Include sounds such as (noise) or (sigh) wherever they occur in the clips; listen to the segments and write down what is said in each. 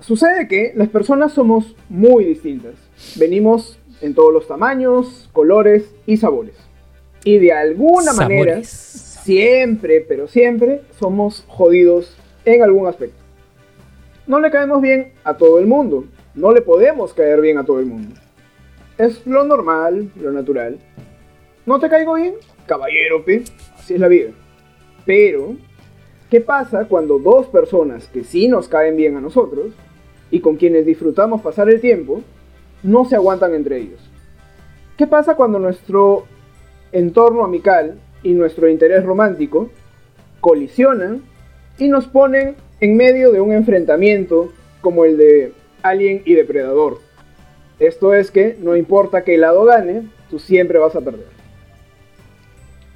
sucede que las personas somos muy distintas. Venimos en todos los tamaños, colores y sabores. Y de alguna manera, siempre, pero siempre, somos jodidos en algún aspecto. No le caemos bien a todo el mundo. No le podemos caer bien a todo el mundo. Es lo normal, lo natural. ¿No te caigo bien? Caballero, pe. Así es la vida. Pero, ¿qué pasa cuando dos personas que sí nos caen bien a nosotros y con quienes disfrutamos pasar el tiempo, no se aguantan entre ellos? ¿Qué pasa cuando nuestro entorno amical y nuestro interés romántico colisionan y nos ponen en medio de un enfrentamiento como el de Alien y Depredador? Esto es que no importa qué lado gane, tú siempre vas a perder.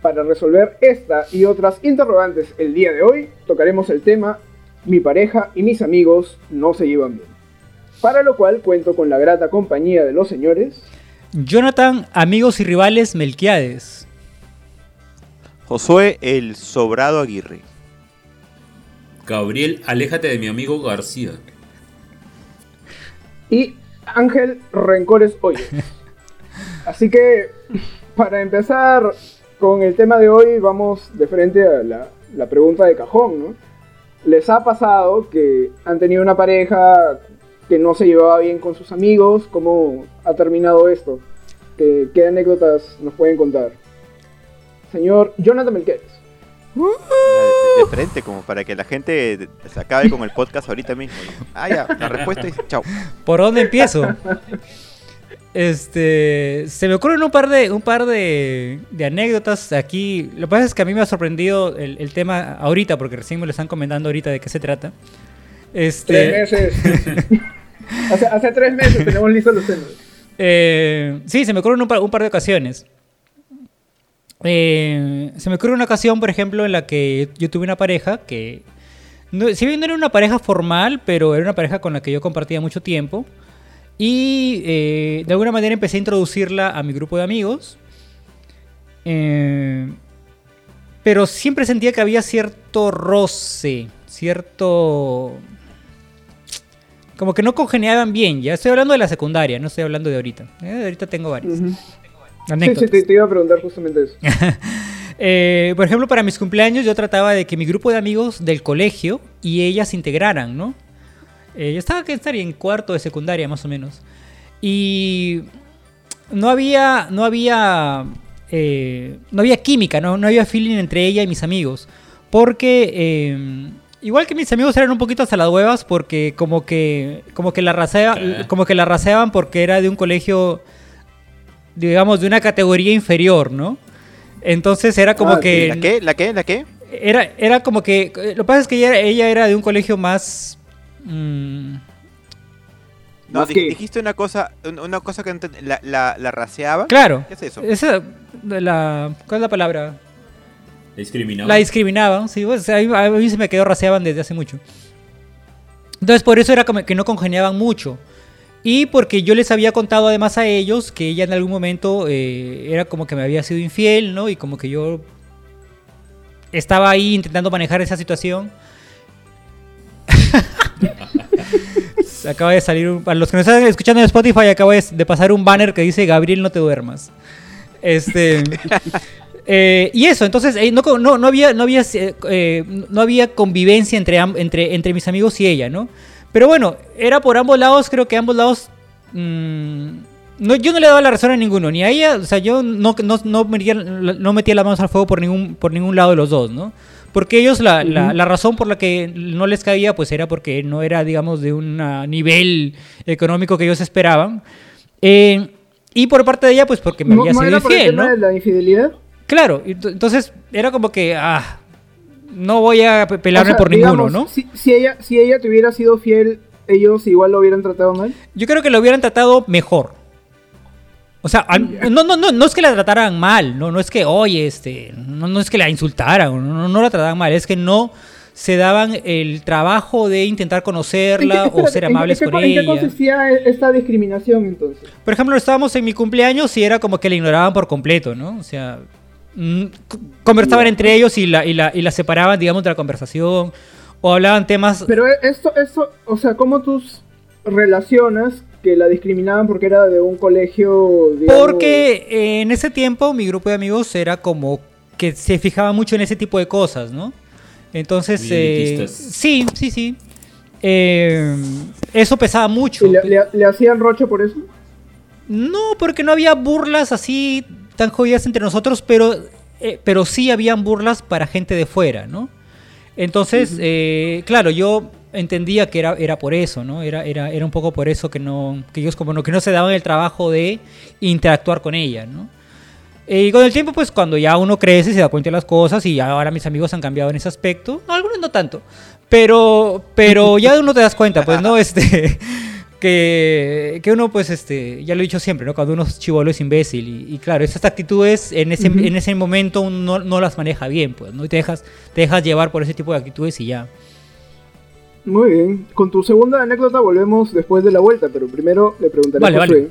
Para resolver esta y otras interrogantes el día de hoy, tocaremos el tema Mi pareja y mis amigos no se llevan bien. Para lo cual cuento con la grata compañía de los señores Jonathan, amigos y rivales Melquiades. Josué, el sobrado Aguirre. Gabriel, aléjate de mi amigo García. Y Ángel Rencores Hoy. (laughs) Así que, para empezar con el tema de hoy, vamos de frente a la, la pregunta de cajón, ¿no? ¿Les ha pasado que han tenido una pareja que no se llevaba bien con sus amigos? ¿Cómo ha terminado esto? ¿Qué, qué anécdotas nos pueden contar? Señor Jonathan Melquez. De, frente, como para que la gente se acabe con el podcast ahorita mismo. Ah, ya, la respuesta es chao. ¿Por dónde empiezo? (laughs) Este, se me ocurren un par de, un par de, de, anécdotas aquí. Lo que pasa es que a mí me ha sorprendido el, el, tema ahorita, porque recién me lo están comentando ahorita de qué se trata. Este... Tres meses. (laughs) hace, hace, tres meses tenemos listos los temas. Eh, sí, se me ocurren un par, un par de ocasiones. Eh, se me ocurre una ocasión, por ejemplo, en la que yo tuve una pareja que, no, si bien no era una pareja formal, pero era una pareja con la que yo compartía mucho tiempo. Y eh, de alguna manera empecé a introducirla a mi grupo de amigos. Eh, pero siempre sentía que había cierto roce, cierto... Como que no congeniaban bien. Ya estoy hablando de la secundaria, no estoy hablando de ahorita. Eh, de ahorita tengo varios. Uh -huh. Sí, sí, te, te, iba a preguntar justamente eso. (laughs) eh, por ejemplo, para mis cumpleaños yo trataba de que mi grupo de amigos del colegio y ellas se integraran, ¿no? Eh, yo estaba que estaría en cuarto de secundaria más o menos. Y no había, no había, eh, no había química, ¿no? no había feeling entre ella y mis amigos. Porque, eh, igual que mis amigos eran un poquito hasta las huevas porque como que, como que, la, rasea, como que la raseaban porque era de un colegio digamos, de una categoría inferior, ¿no? Entonces era como ah, que... ¿La qué? ¿La qué? ¿La qué? Era, era como que... Lo que pasa es que ella, ella era de un colegio más... Mmm, no, di dijiste una cosa, una cosa que la, la, la raseaba. Claro. ¿Qué es eso? Esa, la, ¿Cuál es la palabra? La discriminaban. La discriminaban, sí. Pues, a, mí, a mí se me quedó raseaban desde hace mucho. Entonces por eso era como que no congeniaban mucho. Y porque yo les había contado además a ellos que ella en algún momento eh, era como que me había sido infiel, ¿no? Y como que yo estaba ahí intentando manejar esa situación. (laughs) acaba de salir, un, para los que nos están escuchando en Spotify, acaba de pasar un banner que dice Gabriel no te duermas. Este... (laughs) Eh, y eso, entonces eh, no, no, no, había, no, había, eh, no había convivencia entre, entre, entre mis amigos y ella, ¿no? Pero bueno, era por ambos lados, creo que ambos lados... Mmm, no, yo no le daba la razón a ninguno, ni a ella, o sea, yo no, no, no, metía, no metía las manos al fuego por ningún, por ningún lado de los dos, ¿no? Porque ellos, la, uh -huh. la, la, razón por la que no les caía, pues era porque no era, digamos, de un nivel económico que ellos esperaban. Eh, y por parte de ella, pues porque me ¿No, había ¿no sido era por el infiel, tema ¿no? de la infidelidad? Claro, entonces era como que, ah, no voy a pelarme O sea, por digamos, ninguno, ¿no? Si, si ella, si ella te hubiera sido fiel, ellos igual lo hubieran tratado mal. Yo creo que lo hubieran tratado mejor. O sea, no, no, no, no es que la trataran mal, no, no es que, oye, este, no, no es que la insultaran, no, no la trataban mal, es que no se daban el trabajo de intentar conocerla ¿En qué- o ser amables en qué, con ¿En qué ella. consistía esta discriminación entonces? Por ejemplo, estábamos en mi cumpleaños y era como que la ignoraban por completo, ¿no? O sea, mm, conversaban entre ellos y la, y, la, y la separaban, digamos, de la conversación. o hablaban temas... Pero e- esto, esto, o sea, ¿cómo tú relacionas que la discriminaban porque era de un colegio, digamos... Porque eh, en ese tiempo mi grupo de amigos era como que se fijaba mucho en ese tipo de cosas, ¿no? Entonces, eh, sí, sí, sí. Eh, eso pesaba mucho. ¿Y le, le- le hacían roche por eso? No, porque no había burlas así tan jodidas entre nosotros, pero, eh, pero sí habían burlas para gente de fuera, ¿no? Entonces, eh, claro, yo entendía que era, era por eso, ¿no? Era, era, era un poco por eso que no, que ellos como no, que no se daban el trabajo de interactuar con ella, ¿no? Eh, Y con el tiempo, pues cuando ya uno crece, se da cuenta de las cosas y ahora mis amigos han cambiado en ese aspecto. No, algunos no tanto. Pero, pero (laughs) ya uno te das cuenta, pues, ¿no? (laughs) Este, que, que uno, pues, este, ya lo he dicho siempre, ¿no? Cuando uno es chivolo es imbécil. Y, y claro, esas actitudes en ese, en ese momento uno no, no las maneja bien, pues, ¿no? Y te dejas, te dejas llevar por ese tipo de actitudes y ya. Muy bien. Con tu segunda anécdota volvemos después de la vuelta, pero primero le preguntaré Vale, a. Josué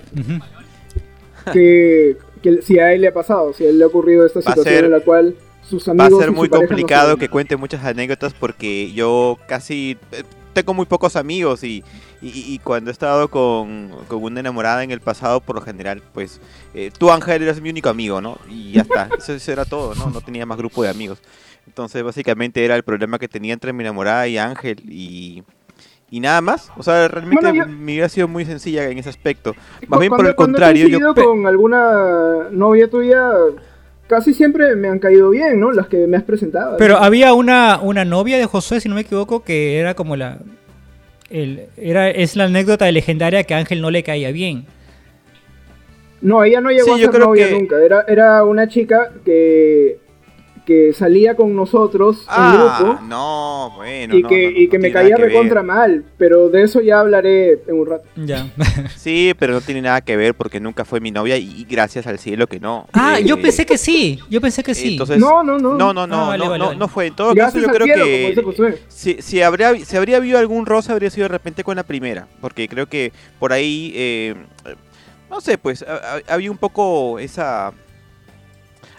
que, que si a él le ha pasado, si a él le ha ocurrido esta Va situación ser- en la cual sus Va a amigos ser muy no complicado que cuente muchas anécdotas porque yo casi eh, tengo muy pocos amigos y, y- y cuando he estado con, con una enamorada en el pasado, por lo general, pues eh, tú Ángel eras mi único amigo, ¿no? Y ya está, (laughs) eso, eso era todo, ¿no? No tenía más grupo de amigos. Entonces básicamente era el problema que tenía entre mi enamorada y Ángel y, y nada más. O sea, realmente Bueno, yo- mi vida ha sido muy sencilla en ese aspecto. Más bien por el contrario, yo... con alguna novia tuya, casi siempre me han caído bien, ¿no? Las que me has presentado. Pero había una, una novia de Josué, si no me equivoco, que era como la. El, era, es la anécdota legendaria que a Ángel no le caía bien. No, ella no llegó Sí, a ser novia que- nunca. Era, era una chica que, que salía con nosotros en Ah, grupo no, bueno. y no, que, no, no, y que no me caía que ver. recontra mal. Pero de eso ya hablaré en un rato. Ya. (laughs) Sí, pero no tiene nada que ver porque nunca fue mi novia y, y gracias al cielo que no. ah, Eh, yo pensé que sí. Yo pensé que sí. Entonces, no, no, no. no, no, no, Ah, vale, no, vale, no, vale. no fue. En todo Gracias caso, yo creo cielo, que si, si habría, si habría habido algún roce, habría sido de repente con la primera. Porque creo que por ahí, eh, no sé, pues ha- ha- había un poco esa.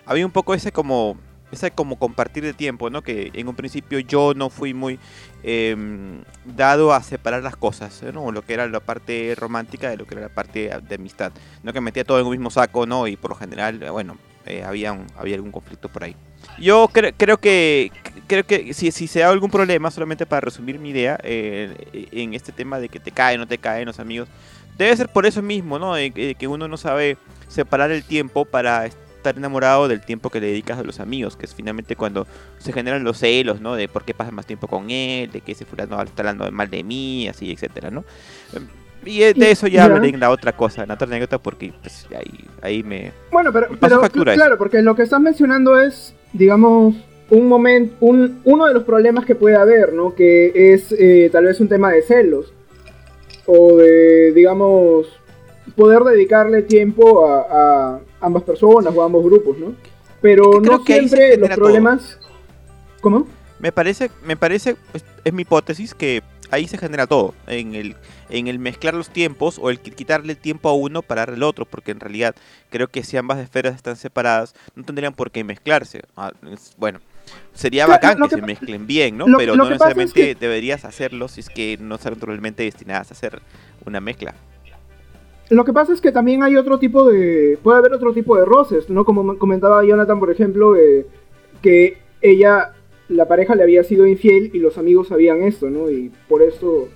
Había un poco ese como. Ese como compartir de tiempo, ¿no? Que en un principio yo no fui muy em, dado a separar las cosas, ¿no? Lo que era la parte romántica de lo que era la parte de amistad. No que metía todo en un mismo saco, ¿no? Y por lo general, bueno, eh, había, un- había algún conflicto por ahí. Yo cre- creo que creo que si, si se da algún problema, solamente para resumir mi idea, eh, en este tema de que te caen, no te caen los amigos, debe ser por eso mismo, ¿no? Que uno no sabe separar el tiempo para estar enamorado del tiempo que le dedicas a los amigos, que es finalmente cuando se generan los celos, ¿no? De por qué pasas más tiempo con él, de que ese fulano está hablando mal de mí, así, etcétera, ¿no? Em, Y de eso ya hablaré en la otra cosa, en la otra anécdota, porque pues, ahí, ahí me... Bueno, pero, Me pero claro, porque lo que estás mencionando es, digamos, un momento, un, uno de los problemas que puede haber, ¿no? Que es eh, tal vez un tema de celos. O de, digamos, poder dedicarle tiempo a, a ambas personas o a ambos grupos, ¿no? Pero no siempre los todo. problemas... ¿Cómo? Me parece, me parece, es, es mi hipótesis que ahí se genera todo, en el, en el mezclar los tiempos o el qui- quitarle tiempo a uno para darle al otro, porque en realidad creo que si ambas esferas están separadas, no tendrían por qué mezclarse. Ah, es- bueno, sería Claro, bacán que, que se mezclen bien, ¿no? lo- Pero lo no es necesariamente que- deberías hacerlo si es que no están realmente destinadas a hacer una mezcla. Lo que pasa es que también hay otro tipo de... Puede haber otro tipo de roces, ¿no? Como me comentaba Jonathan, por ejemplo, eh, que ella, la pareja le había sido infiel y los amigos sabían esto, ¿no? Y por eso,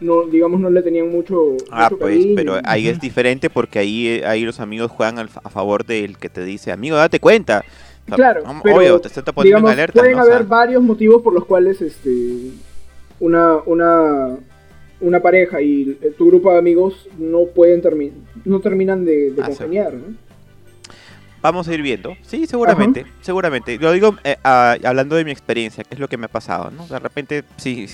no, digamos, no le tenían mucho, Ah, mucho pues, cariño. pero ahí es diferente porque ahí, eh, ahí los amigos juegan al a favor del que te dice, amigo, date cuenta. O sea, Claro, pero, obvio, te está poniendo digamos, en alerta. pueden ¿no? O sea, haber varios motivos por los cuales este una una una pareja y eh, tu grupo de amigos no pueden terminar no terminan de, de Ah, congeniar, ¿no? Vamos a ir viendo. Sí, seguramente, seguramente. Lo digo eh, ah, hablando de mi experiencia, que es lo que me ha pasado, ¿no? De repente, sí,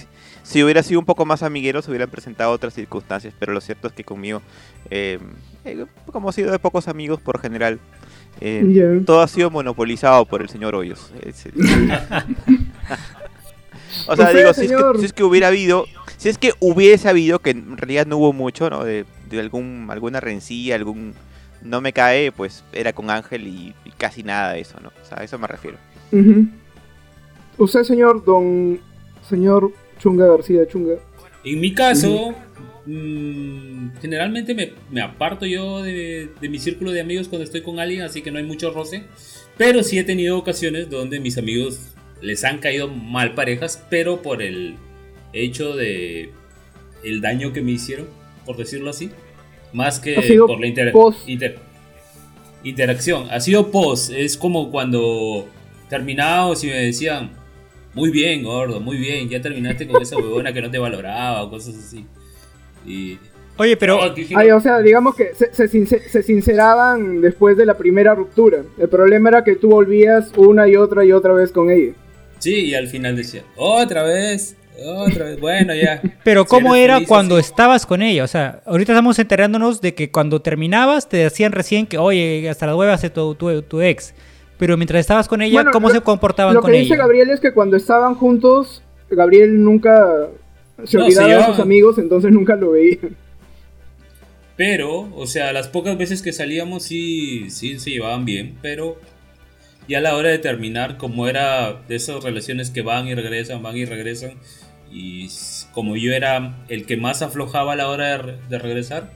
si hubiera sido un poco más amiguero, se hubieran presentado otras circunstancias, pero lo cierto es que conmigo, eh, eh, como he sido de pocos amigos por general, eh, todo ha sido monopolizado por el señor Hoyos. Es el- (laughs) (laughs) o sea, digo, si es, que, si es que hubiera habido, si es que hubiese habido, que en realidad no hubo mucho, ¿no? De, de algún, alguna rencilla, algún no me cae, pues era con Ángel y, y casi nada de eso, ¿no? O sea, a eso me refiero. Ujú. Usted, señor Don señor Chunga García Chunga? En mi caso, mm, generalmente me, me aparto yo de, de mi círculo de amigos cuando estoy con alguien, así que no hay mucho roce. Pero sí he tenido ocasiones donde mis amigos les han caído mal parejas, pero por el hecho de el daño que me hicieron, por decirlo así, más que por la inter- inter- interacción. Ha sido post, es como cuando terminábamos y me decían, muy bien, gordo, muy bien, ya terminaste con esa huevona que no te valoraba o cosas así. Y... Oye, pero que- Ay, o sea, digamos que se, se since- se sinceraban después de la primera ruptura. El problema era que tú volvías una y otra y otra vez con ella. Sí, y al final decía, otra vez, otra vez, bueno, ya. (laughs) Pero Si ¿cómo era feliz cuando así. estabas con ella? O sea, ahorita estamos enterándonos de que cuando terminabas te decían recién que, oye, hasta las huevas de tu, tu, tu ex. Pero mientras estabas con ella, Bueno, ¿cómo lo- se comportaban Lo con que dice ella? Gabriel es que cuando estaban juntos, Gabriel nunca se No, olvidaba se de sus amigos, entonces nunca lo veía. Pero, o sea, las pocas veces que salíamos sí, sí se llevaban bien, pero ya a la hora de terminar, como era de esas relaciones que van y regresan, van y regresan, y como yo era el que más aflojaba a la hora de, re- de regresar,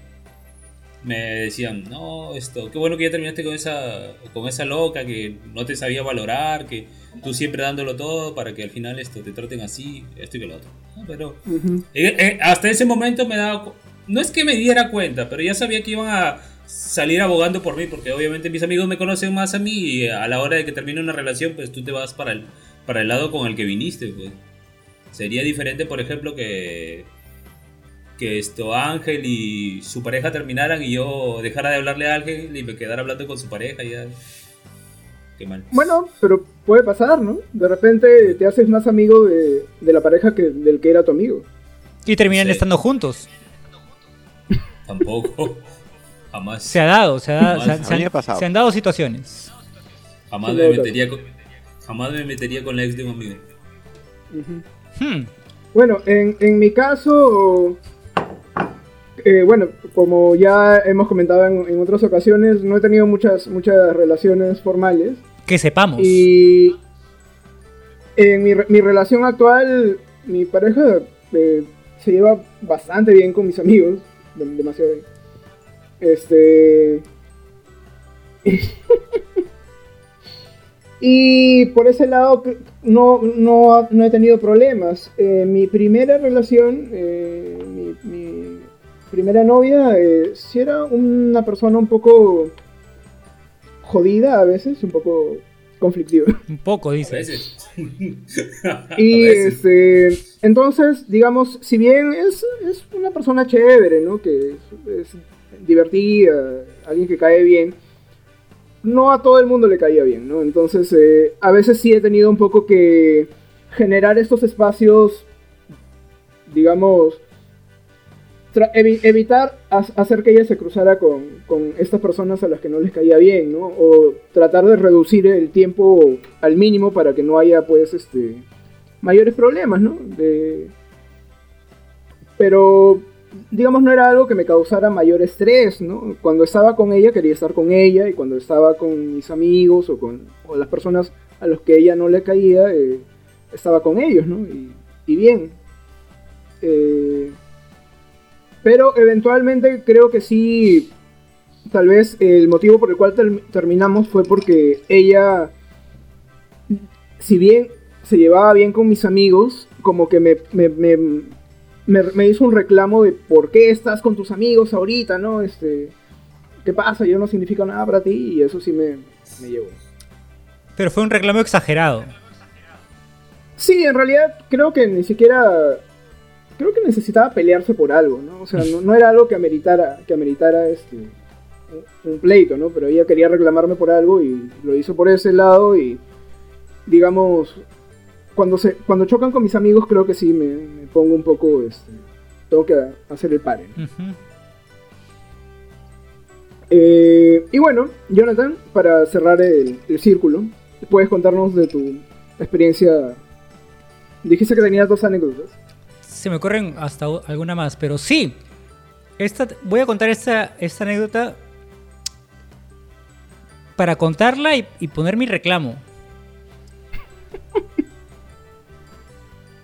me decían, no, esto, qué bueno que ya terminaste con esa, con esa loca que no te sabía valorar, que tú siempre dándolo todo para que al final esto te traten así, esto y que lo otro. ¿no? Pero Ujú. eh, eh, hasta ese momento me daba. No es que me diera cuenta, pero ya sabía que iban a salir abogando por mí, porque obviamente mis amigos me conocen más a mí y a la hora de que termine una relación, pues tú te vas para el, para el lado con el que viniste. Pues. Sería diferente, por ejemplo, que, que esto Ángel y su pareja terminaran y yo dejara de hablarle a Ángel y me quedara hablando con su pareja. Ya. Qué mal. Bueno, pero puede pasar, ¿no? De repente te haces más amigo de, de la pareja que del que era tu amigo. Y terminan Sí. estando juntos. Tampoco. (laughs) Jamás. Se ha dado, se, ha, se, han- se han, se han dado situaciones. Jamás Sí, me metería con, jamás me metería con la ex de un amigo. Ujú. Hmm. Bueno, en, en mi caso, eh, bueno, como ya hemos comentado en, en otras ocasiones, no he tenido muchas, muchas relaciones formales. Que sepamos. Y en mi, mi relación actual, mi pareja eh, se lleva bastante bien con mis amigos, dem- demasiado bien. Este. (laughs) y por ese lado no, no, no he tenido problemas. Eh, mi primera relación, eh, mi, mi primera novia, eh, sí era una persona un poco jodida a veces, un poco conflictiva. (laughs) Un poco, A dice. veces. Y (laughs) A veces. este, entonces, digamos, si bien es, es una persona chévere, ¿no? Que es, es divertida, alguien que cae bien, no a todo el mundo le caía bien, ¿no? Entonces, eh, a veces sí he tenido un poco que generar estos espacios, digamos, evitar ha- hacer que ella se cruzara con, con estas personas a las que no les caía bien, ¿no? O tratar de reducir el tiempo al mínimo para que no haya, pues, este, mayores problemas, ¿no? De... Pero, digamos, no era algo que me causara mayor estrés, ¿no? Cuando estaba con ella quería estar con ella y cuando estaba con mis amigos o con o las personas a los que ella no le caía, eh, estaba con ellos, ¿no? Y, y bien. Eh, pero eventualmente creo que sí, tal vez el motivo por el cual term- terminamos fue porque ella, si bien se llevaba bien con mis amigos, como que me, me- me hizo un reclamo de por qué estás con tus amigos ahorita, ¿no? Este, ¿Qué pasa? Yo no significo nada para ti y eso sí me, me llevó. Pero fue un reclamo exagerado. Sí, en realidad creo que ni siquiera. Creo que necesitaba pelearse por algo, ¿no? O sea, no, no era algo que ameritara, que ameritara este, un pleito, ¿no? Pero ella quería reclamarme por algo y lo hizo por ese lado y, digamos, cuando, se, cuando chocan con mis amigos creo que sí me, me pongo un poco, este, tengo que hacer el pare. Eh, y bueno, Jonathan, para cerrar el, el círculo, puedes contarnos de tu experiencia. Dijiste que tenías dos anécdotas. Se me ocurren hasta alguna más, pero sí. Esta, voy a contar esta, esta anécdota para contarla y, y poner mi reclamo.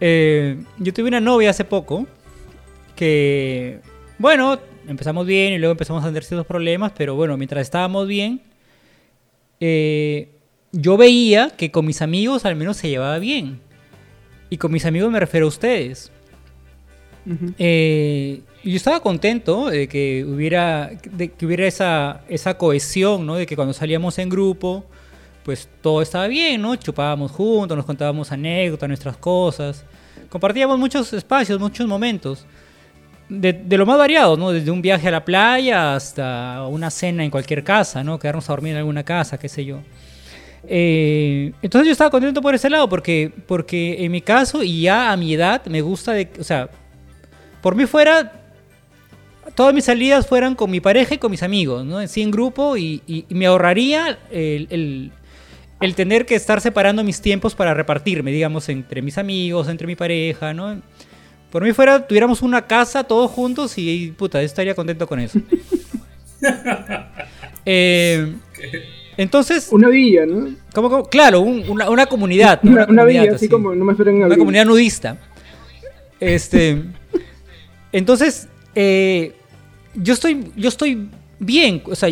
Eh, yo tuve una novia hace poco que, bueno, empezamos bien y luego empezamos a tener ciertos problemas, pero bueno, mientras estábamos bien, eh, yo veía que con mis amigos al menos se llevaba bien. Y con mis amigos me refiero a ustedes. Eh, yo estaba contento de que hubiera, de que hubiera esa, esa cohesión, ¿no? De que cuando salíamos en grupo, pues todo estaba bien, ¿no? Chupábamos juntos, nos contábamos anécdotas, nuestras cosas. Compartíamos muchos espacios, muchos momentos. De, lo más variado, ¿no? Desde un viaje a la playa hasta una cena en cualquier casa, ¿no? Quedarnos a dormir en alguna casa, qué sé yo. Eh, entonces yo estaba contento por ese lado, porque, porque en mi caso, y ya a mi edad, me gusta de, o sea, por mí fuera, todas mis salidas fueran con mi pareja y con mis amigos, ¿no? En sí en grupo y, me ahorraría el, el, tener que estar separando mis tiempos para repartirme, digamos, entre mis amigos, entre mi pareja, ¿no? Por mí fuera, tuviéramos una casa todos juntos y, puta, yo estaría contento con eso. (laughs) eh, entonces. Una villa, ¿no? ¿cómo, cómo? Claro, un, una, una, comunidad. ¿no? Una, una, una comunidad, villa, así, como no me esperen Una comunidad nudista. Este. entonces, eh, yo estoy. Yo estoy bien. O sea,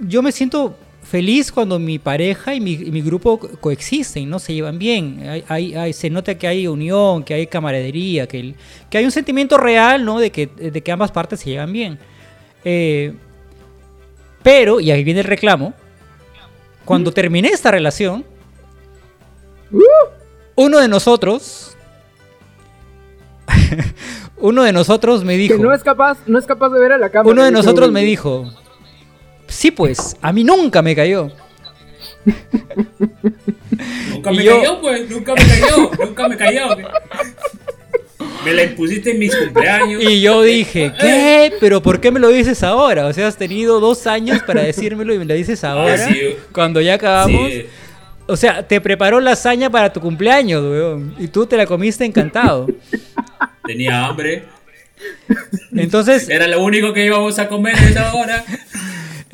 yo me siento feliz cuando mi pareja y mi, y mi grupo coexisten, ¿no? Se llevan bien. Hay, hay, hay, se nota que hay unión, que hay camaradería, que, el, que hay un sentimiento real, ¿no? De que, de que ambas partes se llevan bien. Eh, pero, y ahí viene el reclamo, cuando ¿Mm? terminé esta relación, uh. uno de nosotros, (laughs) uno de nosotros me dijo, que no es capaz, no es capaz de ver a la cámara. Uno de nosotros me dijo, sí pues, a mí nunca me cayó. nunca me yo... cayó, pues, nunca me cayó, nunca me cayó. Me la impusiste en mis cumpleaños. Y yo dije, ¿qué? ¿Pero por qué me lo dices ahora? O sea, has tenido dos años para decírmelo y me lo dices ahora. Ah, sí. Cuando ya acabamos. Sí. O sea, te preparó lasaña para tu cumpleaños, weón. Y tú te la comiste encantado. Tenía hambre. Entonces. Era lo único que íbamos a comer a esa hora.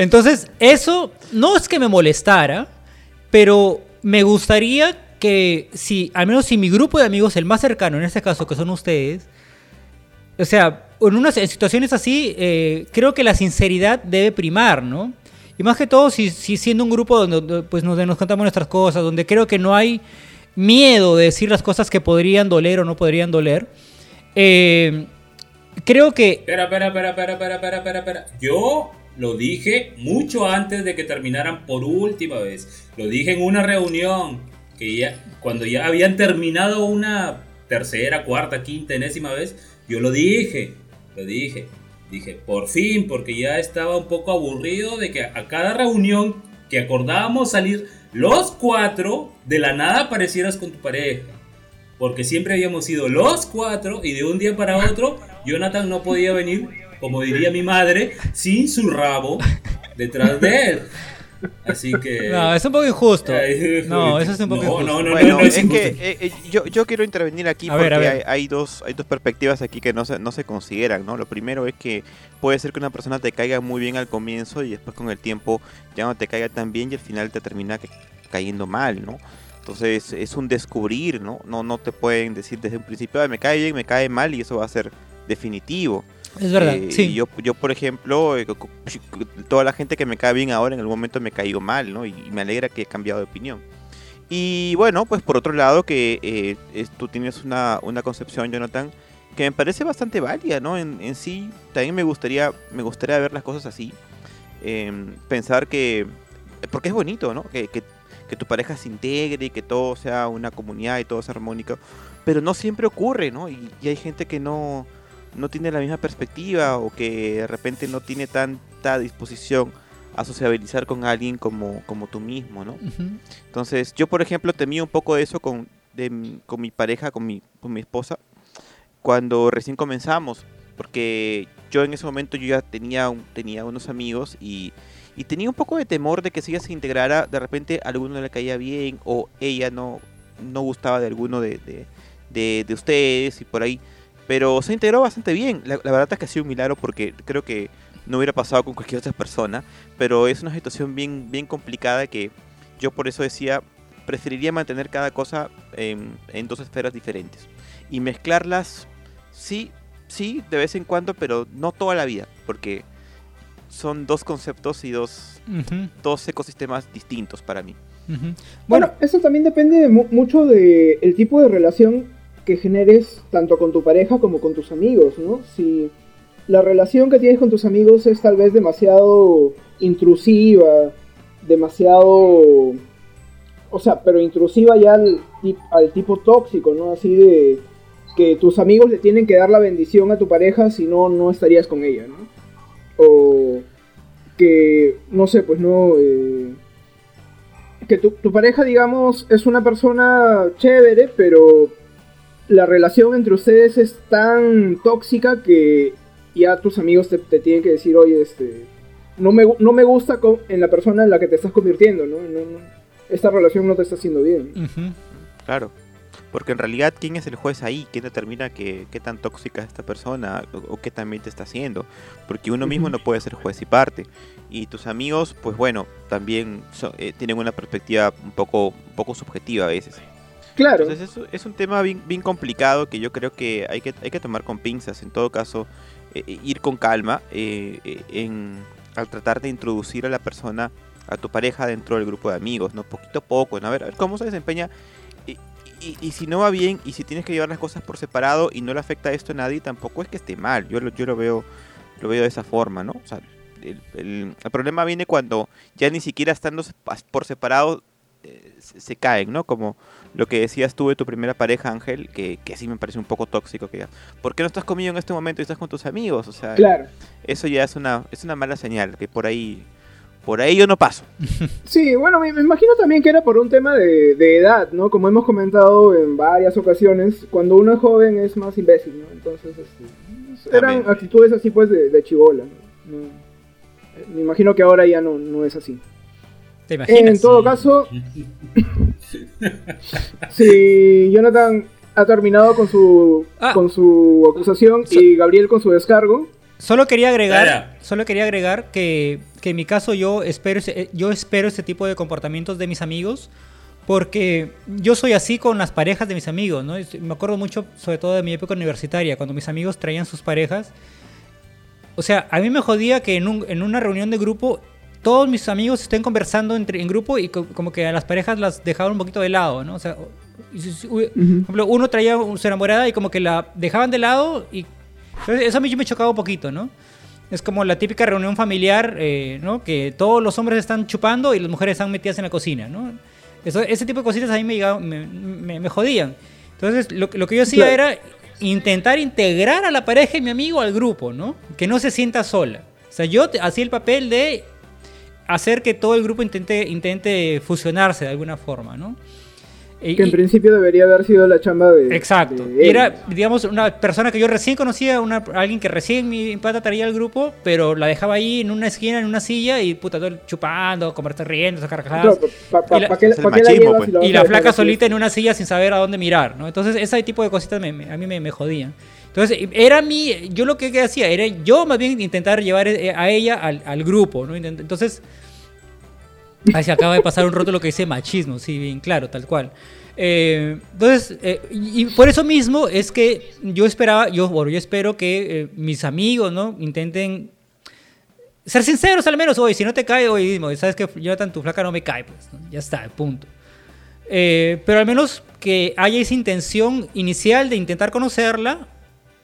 Entonces, eso no es que me molestara, pero me gustaría que si, al menos si mi grupo de amigos, el más cercano en este caso, que son ustedes, o sea, en unas situaciones así, eh, creo que la sinceridad debe primar, ¿no? Y más que todo, si, si siendo un grupo donde, pues, donde nos contamos nuestras cosas, donde creo que no hay miedo de decir las cosas que podrían doler o no podrían doler, eh, creo que... Espera, espera, espera, espera, espera, espera, espera. Yo lo dije mucho antes de que terminaran por última vez. Lo dije en una reunión que ya, cuando ya habían terminado una tercera, cuarta, quinta, enésima vez, yo lo dije, lo dije, dije, por fin, porque ya estaba un poco aburrido de que a cada reunión que acordábamos salir los cuatro, de la nada aparecieras con tu pareja. Porque siempre habíamos sido los cuatro y de un día para otro, Jonathan no podía venir, como diría mi madre, sin su rabo detrás de él. Así que. No, es un poco injusto. No, eso es un poco no, injusto. No, no, bueno, no, no es, es que eh, eh, yo, yo quiero intervenir aquí A porque ver, a ver. Hay, hay dos, hay dos perspectivas aquí que no se, no se consideran, ¿no? Lo primero es que puede ser que una persona te caiga muy bien al comienzo y después con el tiempo ya no te caiga tan bien y al final te termina ca- cayendo mal, ¿no? Entonces es un descubrir, ¿no? No, no te pueden decir desde un principio, "Ay, me cae bien, me cae mal y eso va a ser definitivo. Es verdad, Eh, sí. Yo, yo, por ejemplo, eh, toda la gente que me cae bien ahora en algún momento me caigo mal, ¿no? Y, me alegra que he cambiado de opinión. Y bueno, pues por otro lado, que eh, es- tú tienes una, una concepción, Jonathan, que me parece bastante válida, ¿no? En, en sí, también me gustaría, me gustaría ver las cosas así. Em, pensar que. Porque es bonito, ¿no? Que, que, que tu pareja se integre y que todo sea una comunidad y todo sea armónico. Pero no siempre ocurre, ¿no? Y, y hay gente que no, no tiene la misma perspectiva o que de repente no tiene tanta disposición a sociabilizar con alguien como, como tú mismo, ¿no? Entonces, yo por ejemplo temía un poco eso con, de mi- con mi pareja, con mi, con mi esposa, cuando recién comenzamos, porque yo en ese momento yo ya tenía, un- tenía unos amigos y, y tenía un poco de temor de que si ella se integrara, de repente a alguno no le caía bien o ella no, no gustaba de alguno de, de, de- de ustedes y por ahí. Pero se integró bastante bien. La, la verdad es que ha sido un milagro porque creo que no hubiera pasado con cualquier otra persona. Pero es una situación bien, bien complicada que yo por eso decía, preferiría mantener cada cosa en, en dos esferas diferentes. y mezclarlas, sí, sí, de vez en cuando, pero no toda la vida, porque son dos conceptos y dos, dos ecosistemas distintos para mí. bueno, eso también depende mucho del el tipo de relación que generes tanto con tu pareja como con tus amigos, ¿no? Si la relación que tienes con tus amigos es tal vez demasiado intrusiva, demasiado... O sea, pero intrusiva ya al, tipo tóxico, ¿no? Así de que tus amigos le tienen que dar la bendición a tu pareja, si no, no estarías con ella, ¿no? O que, no sé, pues no... Eh, que tu, tu, pareja, digamos, es una persona chévere, pero la relación entre ustedes es tan tóxica que ya tus amigos te, tienen que decir, oye, este, no me, no me gusta en la persona en la que te estás convirtiendo, ¿no? esta relación no te está haciendo bien. Claro. Porque en realidad, ¿quién es el juez ahí? ¿Quién determina qué tan tóxica es esta persona o, qué también te está haciendo? Porque uno mismo no puede ser juez y parte. Y tus amigos, pues bueno, también eh, tienen una perspectiva un poco, un poco subjetiva a veces. Claro. Entonces es, es un tema bien, complicado que yo creo que hay, que hay que tomar con pinzas. En todo caso, eh, eh, ir con calma en, al tratar de introducir a la persona, a tu pareja dentro del grupo de amigos, ¿no? Poquito a poco, ¿no? A ver, cómo se desempeña y, si no va bien y si tienes que llevar las cosas por separado y no le afecta esto a nadie, tampoco es que esté mal. Yo lo, yo lo veo lo veo de esa forma, ¿no? O sea, el, problema viene cuando ya ni siquiera estando por separado eh, se, caen, ¿no? Como lo que decías tú de tu primera pareja, Ángel, que, que sí me parece un poco tóxico. que ya, ¿Por qué no estás conmigo en este momento y estás con tus amigos? O sea, claro. eso ya es una, es una mala señal, que por ahí por ahí yo no paso. (laughs) Sí, bueno, me, imagino también que era por un tema de, edad, ¿no? Como hemos comentado en varias ocasiones, cuando uno es joven es más imbécil, ¿no? Entonces, este, eran actitudes así pues de, de chivola, ¿no? Me imagino que ahora ya no, no es así. ¿Te imaginas? En todo caso, (laughs) si Jonathan ha terminado con su, ah. con su acusación y Gabriel con su descargo, Solo quería agregar, solo quería agregar que, en mi caso yo espero, ese, yo espero ese tipo de comportamientos de mis amigos porque yo soy así con las parejas de mis amigos, ¿no? Me acuerdo mucho, sobre todo de mi época universitaria, cuando mis amigos traían sus parejas. O sea, a mí me jodía que en, en una reunión de grupo todos mis amigos estén conversando entre, en grupo y como que a las parejas las dejaban un poquito de lado, ¿no? O sea, por ejemplo, uno traía su enamorada y como que la dejaban de lado y eso a mí me chocaba un poquito, ¿no? Es como la típica reunión familiar, eh, ¿no? Que todos los hombres están chupando y las mujeres están metidas en la cocina, ¿no? Eso, ese tipo de cositas a mí me, me, jodían. Entonces, lo, lo que yo hacía era intentar integrar a la pareja y mi amigo al grupo, ¿no? Que no se sienta sola. O sea, yo hacía el papel de hacer que todo el grupo intente, intente fusionarse de alguna forma, ¿no? que en principio debería haber sido la chamba de. Exacto. era, digamos, una persona que yo recién conocía, una, alguien que recién mi pata traía al grupo, pero la dejaba ahí en una esquina, en una silla y puta, todo chupando, comerte riendo, sacar carcajadas. y la, flaca solita en una silla sin saber a dónde mirar, ¿no? Entonces, ese tipo de cositas a mí me, me jodían. Entonces, era mi. Yo lo que hacía era yo más bien intentar llevar eh, a ella al, al grupo, ¿no? Entonces se acaba de pasar un rótulo que dice machismo, sí, bien claro, tal cual. Eh, entonces, eh, y por eso mismo es que yo esperaba, yo, bueno, yo espero que eh, mis amigos, ¿no? Intenten ser sinceros al menos, oye, si no te cae, oye, sabes que Jonathan, tu flaca no me cae, pues, ya está, punto. pero al menos que haya esa intención inicial de intentar conocerla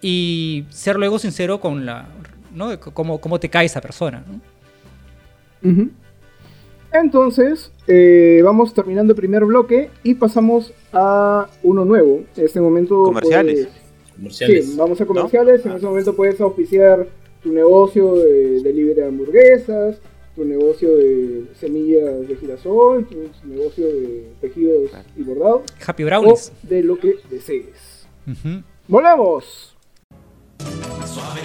y ser luego sincero con la, ¿no? Cómo, cómo te cae esa persona, ¿no? Entonces, eh, vamos terminando el primer bloque y pasamos a uno nuevo. En este momento. Comerciales. Sí, vamos a comerciales. En este momento puedes auspiciar tu negocio de, de libre hamburguesas, tu negocio de semillas de girasol, tu negocio de tejidos y bordados. Happy Brownies. O de lo que desees. ¡Volvamos! Suave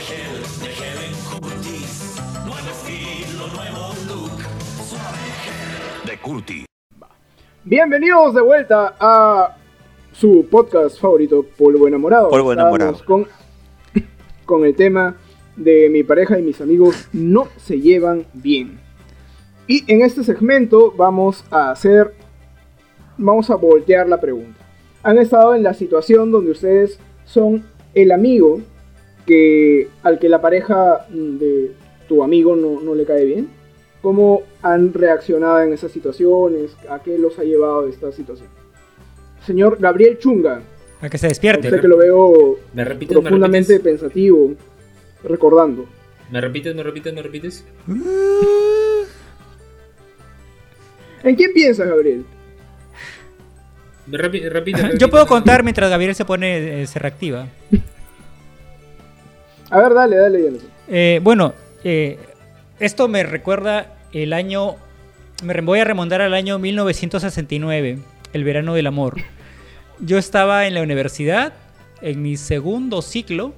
Curti. Bienvenidos de vuelta a su podcast favorito, Polvo Enamorado. Polvo Enamorado. Con, (laughs) con el tema de mi pareja y mis amigos no se llevan bien. Y en este segmento vamos a hacer, vamos a voltear la pregunta. ¿Han estado en la situación donde ustedes son el amigo que al que la pareja de tu amigo no, no le cae bien. ¿Cómo han reaccionado en esas situaciones? ¿A qué los ha llevado esta situación? Señor Gabriel Chunga. A que se despierte. Sé que lo veo ¿Me repites, profundamente pensativo, recordando. ¿Me repites, me repites, me repites? ¿En quién piensas, Gabriel? Repi- repite, repite, (laughs) Yo puedo contar mientras Gabriel se pone, eh, se reactiva. A ver, dale, dale, Jonathan. Eh, bueno, eh, esto me recuerda el año. Me voy a remontar al año 1969, el verano del amor. Yo estaba en la universidad, en mi segundo ciclo,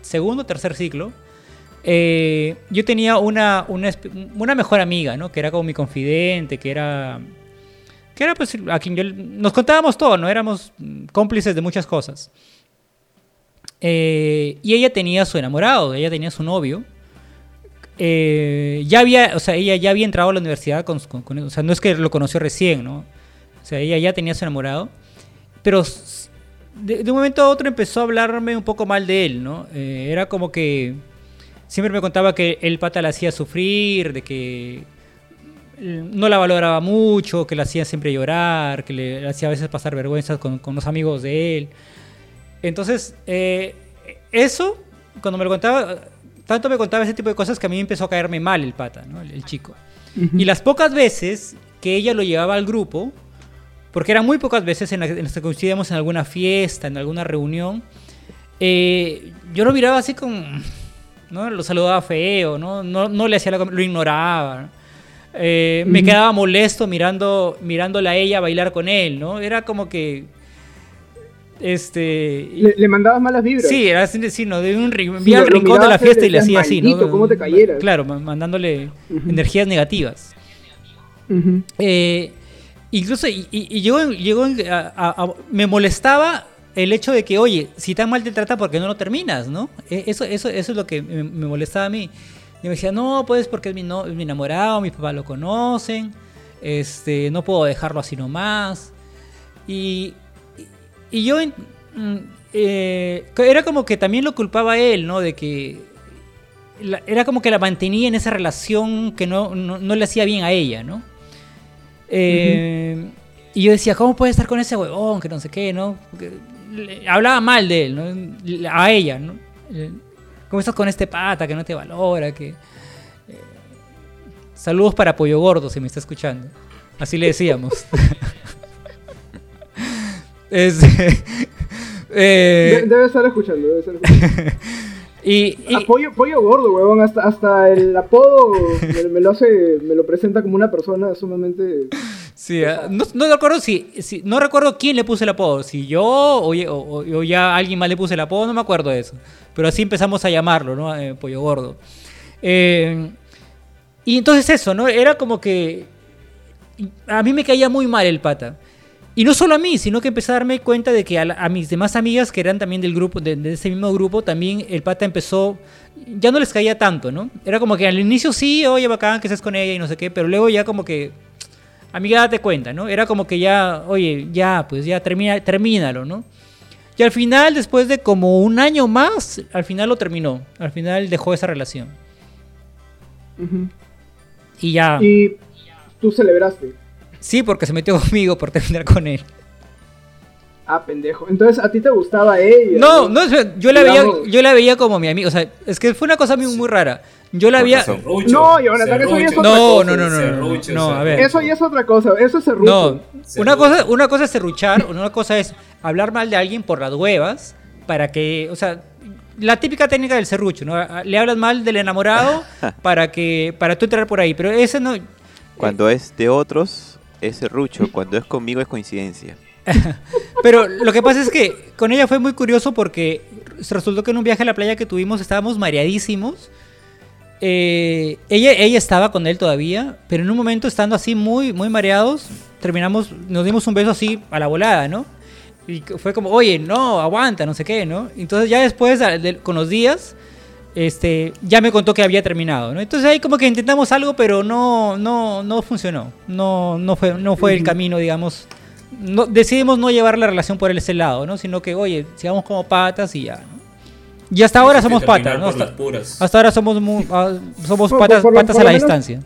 segundo tercer ciclo. Eh, yo tenía una, una, mejor amiga, ¿no? Que era como mi confidente, que era. Que era pues a quien yo. Nos contábamos todo, ¿no? Éramos cómplices de muchas cosas. Eh, y ella tenía su enamorado, ella tenía su novio. Eh, ya había, o sea, ella ya había entrado a la universidad con, con- o sea, no es que lo conoció recién, ¿no? O sea, ella ya tenía su enamorado, pero de, un momento a otro empezó a hablarme un poco mal de él, ¿no? Eh, era como que siempre me contaba que el pata la hacía sufrir, de que no la valoraba mucho, que la hacía siempre llorar, que le hacía a veces pasar vergüenzas con, con los amigos de él. Entonces, eh, eso, cuando me lo contaba, tanto me contaba ese tipo de cosas que a mí me empezó a caerme mal el pata, ¿no? el, el chico. Y las pocas veces que ella lo llevaba al grupo, porque eran muy pocas veces en las que coincidíamos en alguna fiesta, en alguna reunión, eh, yo lo miraba así con... ¿no? Lo saludaba feo, no, no, no le hacía la, lo ignoraba. ¿no? Eh, Me quedaba molesto mirando, mirándola a ella bailar con él, ¿no? Era como que... Este... Le, le mandabas malas vibras. Sí, era así, sí, ¿no? De un Sí, al rincón de la fiesta y le hacía así, ¿no? "Maldito, ¿cómo te cayeras?" Claro, ma- mandándole energías negativas. Eh, incluso, y, y- y llegó, llegó en- a- a- a- me molestaba el hecho de que, oye, si tan mal te trata, ¿por qué no lo terminas, no? E- Eso, eso, eso es lo que me, me molestaba a mí. Y me decía, no, pues porque es mi, no, es mi enamorado, mis papás lo conocen, este, no puedo dejarlo así nomás. Y, y- yo mm, eh, era como que también lo culpaba a él, ¿no? De que la- era como que la mantenía en esa relación que no, no, no le hacía bien a ella, ¿no? Eh, Y yo decía, ¿cómo puede estar con ese huevón? Que no sé qué, ¿no? Le- hablaba mal de él, ¿no? A ella, ¿no? Eh, ¿Cómo estás con este pata que no te valora? Que... eh, Saludos para Pollo Gordo, si me está escuchando. Así le decíamos. (laughs) (laughs) Eh, De- debe estar escuchando, debe estar escuchando. (laughs) y, y- Ah, pollo, gordo, huevón. Hasta, hasta el apodo me, me lo hace, me lo presenta como una persona sumamente. sí, ah, no, no recuerdo si, si- no recuerdo quién le puso el apodo, si yo o, ya- o- o ya alguien más le puso el apodo, no me acuerdo de eso. Pero así empezamos a llamarlo, ¿no? Eh, Pollo Gordo. Eh, y entonces eso, ¿no? Era como que a mí me caía muy mal el pata. Y no solo a mí, sino que empecé a darme cuenta de que a, la- a mis demás amigas que eran también del grupo, de, de ese mismo grupo, también el pata empezó, ya no les caía tanto, ¿no? Era como que al inicio sí, oye, bacán que estés con ella y no sé qué, pero luego ya como que, amiga, date cuenta, ¿no? Era como que ya, oye, ya, pues ya termina, termínalo, ¿no? Y al final, después de como un año más, al final lo terminó. Al final dejó esa relación. Ujú. Y ya. Y tú celebraste. Sí, porque se metió (laughs) conmigo por terminar con él. Ah, pendejo. Entonces, ¿a ti te gustaba ella? No, no, yo la veía, yo la veía como mi amigo. O sea, es que fue una cosa muy, muy rara. Yo la veía. No, Jonathan, eso ya es otra No, cosa. no, no, no, no, no, Serrucho, no, a ver. serrucho. Eso ya es otra cosa. Eso es serrucho. No, una cosa, una cosa es serruchar, (laughs) una cosa es hablar mal de alguien por las huevas para que, o sea, la típica técnica del serrucho, ¿no? Le hablas mal del enamorado (laughs) para que, para tú entrar por ahí, pero ese no, Cuando es de otros, es serrucho. Cuando es conmigo, es coincidencia. (laughs) Pero lo que pasa es que con ella fue muy curioso porque resultó que en un viaje a la playa que tuvimos estábamos mareadísimos. Eh, ella, ella estaba con él todavía, pero en un momento estando así muy, muy mareados, terminamos, nos dimos un beso así a la volada, ¿no? Y fue como, oye, no, aguanta, no sé qué, ¿no? Entonces ya después, con los días, este, ya me contó que había terminado, ¿no? Entonces ahí como que intentamos algo, pero no, no, no funcionó. No, no fue, no fue el camino, digamos, no, decidimos no llevar la relación por ese lado, ¿no? Sino que, oye, sigamos como patas y ya, ¿no? Y hasta ahora somos patas, ¿no? Hasta, hasta, ahora somos, ah, somos patas, patas a la distancia.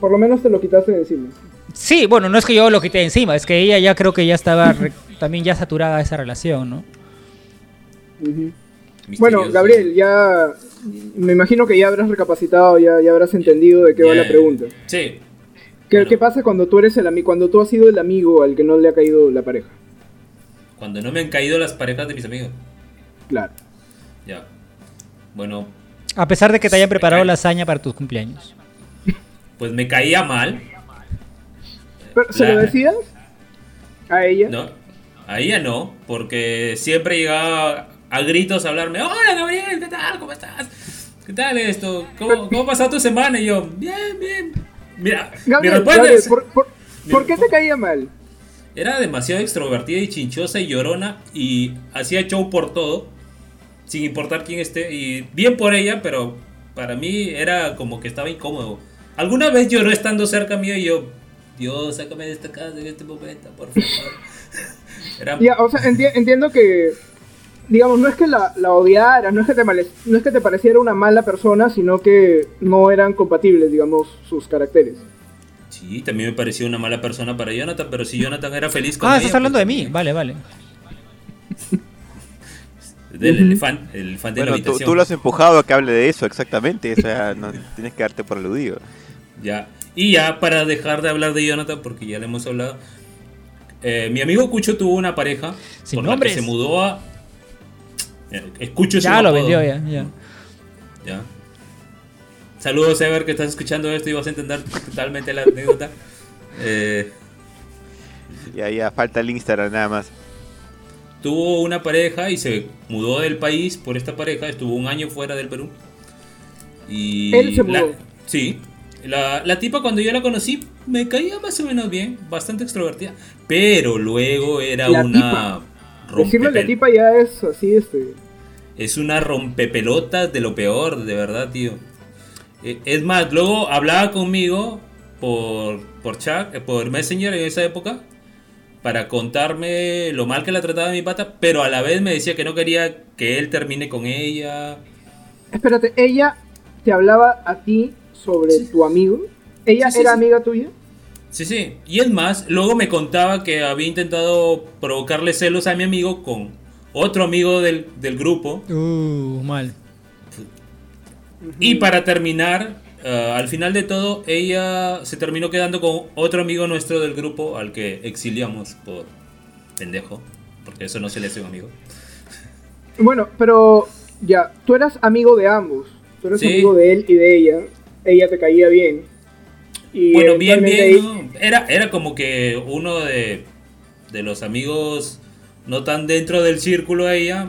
Por lo menos te lo quitaste de encima. Sí, bueno, no es que yo lo quité de encima, es que ella ya creo que ya estaba también ya saturada esa relación, ¿no? Bueno, Gabriel, ya me imagino que ya habrás recapacitado, ya, ya habrás entendido de qué va la pregunta. Sí. ¿Qué, pasa cuando tú eres el amigo, cuando tú has sido el amigo al que no le ha caído la pareja? Cuando no me han caído las parejas de mis amigos. Claro. Ya. Bueno. A pesar de que te hayan preparado la hazaña para tus cumpleaños. Pues me caía mal. ¿Se lo decías? ¿A ella? No, a ella no, porque siempre llegaba a gritos a hablarme, hola Gabriel, ¿qué tal? ¿Cómo estás? ¿Qué tal esto? ¿Cómo, cómo pasó tu semana? Y yo, bien, bien. Mira, Gabriel, ¿por, qué te caía mal? Era demasiado extrovertida y chinchosa y llorona y hacía show por todo, sin importar quién esté. Y bien por ella, pero para mí era como que estaba incómodo. Alguna vez lloró estando cerca mío y yo, Dios, sácame de esta casa en este momento, por favor. (laughs) Ya, o sea, entiendo que digamos, no es que la, la odiaras, no es que, te no es que te pareciera una mala persona, sino que no eran compatibles, digamos, sus caracteres. Sí, también me pareció una mala persona para Jonathan, pero si Jonathan era feliz con Ah, estás hablando pues, de mí, vale, vale. Del elefante, el elefante de la habitación. Tú, tú, lo has empujado a que hable de eso, exactamente, o sea, no (laughs) tienes que darte por aludido. Ya, y ya para dejar de hablar de Jonathan, porque ya le hemos hablado, eh, mi amigo Cucho tuvo una pareja Sin por la que se mudó a (laughs) escucho Ya lo vendió, ya, ya. Saludos, Ever, que estás escuchando esto y vas a entender totalmente la anécdota. (laughs) Eh, ya, ya, falta el Instagram nada más. Tuvo una pareja y se mudó del país por esta pareja. Estuvo un año fuera del Perú. Y Él se mudó. sí. La, la, tipa cuando yo la conocí me caía más o menos bien, bastante extrovertida. Pero luego era una... Decirle la tipa ya es así, este. Es una rompepelotas de lo peor, de verdad, tío. Eh, es más, luego hablaba conmigo por, por chat, eh, por Messenger en esa época, para contarme lo mal que la trataba mi pata, pero a la vez me decía que no quería que él termine con ella. Espérate, ella te hablaba a ti sobre tu amigo. ¿Ella era amiga tuya? Sí, sí. Y es más, luego me contaba que había intentado provocarle celos a mi amigo con otro amigo del, grupo. Uh, mal. Y para terminar, eh, al final de todo, ella se terminó quedando con otro amigo nuestro del grupo al que exiliamos por pendejo. Porque eso no se le hace un amigo. Bueno, pero ya, tú eras amigo de ambos. Tú eras amigo de él y de ella. Ella te caía bien bueno, bien, bien. Era, era como que uno de, los amigos no tan dentro del círculo de ella,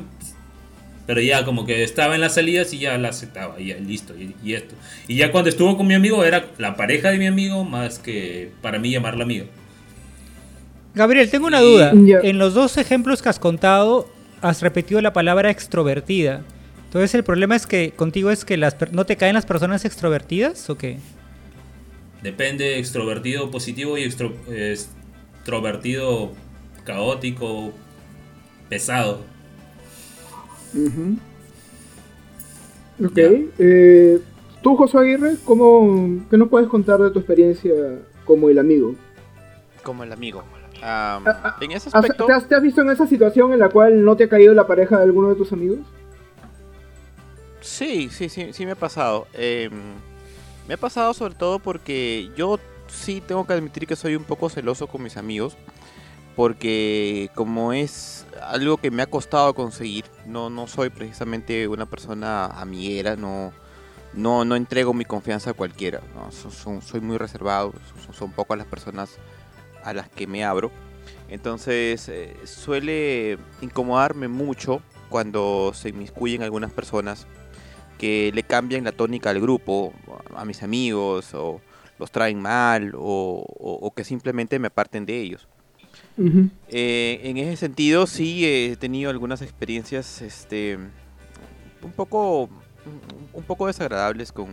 pero ya como que estaba en las salidas y ya la aceptaba, y ya listo, y, esto. Y ya cuando estuvo con mi amigo era la pareja de mi amigo más que para mí llamarla amigo. Gabriel, tengo una duda. En los dos ejemplos que has contado, has repetido la palabra extrovertida. Entonces el problema es que contigo es que las no te caen las personas extrovertidas o qué? Depende extrovertido positivo y extrovertido caótico, pesado. Ok. Eh, Tú, José Aguirre, ¿cómo, ¿qué nos puedes contar de tu experiencia como el amigo? Como el amigo. Ah, ah, en ese aspecto... ¿te has, visto en esa situación en la cual no te ha caído la pareja de alguno de tus amigos? Sí, sí, sí, sí me ha pasado. Eh, me ha pasado sobre todo porque yo sí tengo que admitir que soy un poco celoso con mis amigos. Porque como es algo que me ha costado conseguir, no, no soy precisamente una persona amiguera, no, no, no entrego mi confianza a cualquiera. soy muy reservado, son, pocas las personas a las que me abro. Entonces eh, suele incomodarme mucho cuando se inmiscuyen algunas personas que le cambian la tónica al grupo, a mis amigos, o los traen mal, o, que simplemente me aparten de ellos. Eh, en ese sentido sí he tenido algunas experiencias este, un, poco, un poco desagradables con,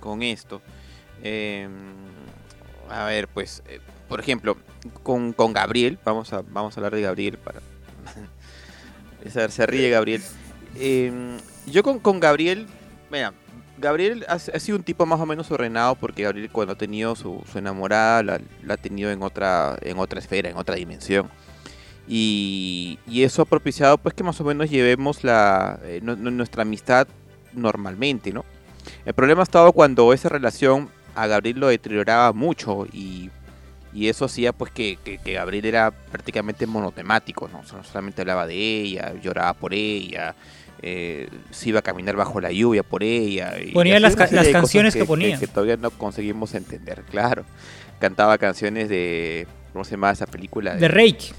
con, esto. Em, a ver, pues, eh, por ejemplo, con, con, Gabriel, vamos a, vamos a hablar de Gabriel para... (laughs) se ríe Gabriel. Em, yo con, con Gabriel, mira, Gabriel ha, sido un tipo más o menos ordenado porque Gabriel cuando ha tenido su, su enamorada la, la, ha tenido en otra, en otra esfera, en otra dimensión. Y, y eso ha propiciado pues que más o menos llevemos la, eh, nuestra amistad normalmente, ¿no? El problema ha estado cuando esa relación a Gabriel lo deterioraba mucho y, y eso hacía pues que, que, que, Gabriel era prácticamente monotemático, ¿no? solamente hablaba de ella, lloraba por ella, eh, se iba a caminar bajo la lluvia por ella. Y ponía las, las canciones que, ponía. Que, todavía no conseguimos entender, claro. Cantaba canciones de, ¿cómo se llama esa película? De, de Rake.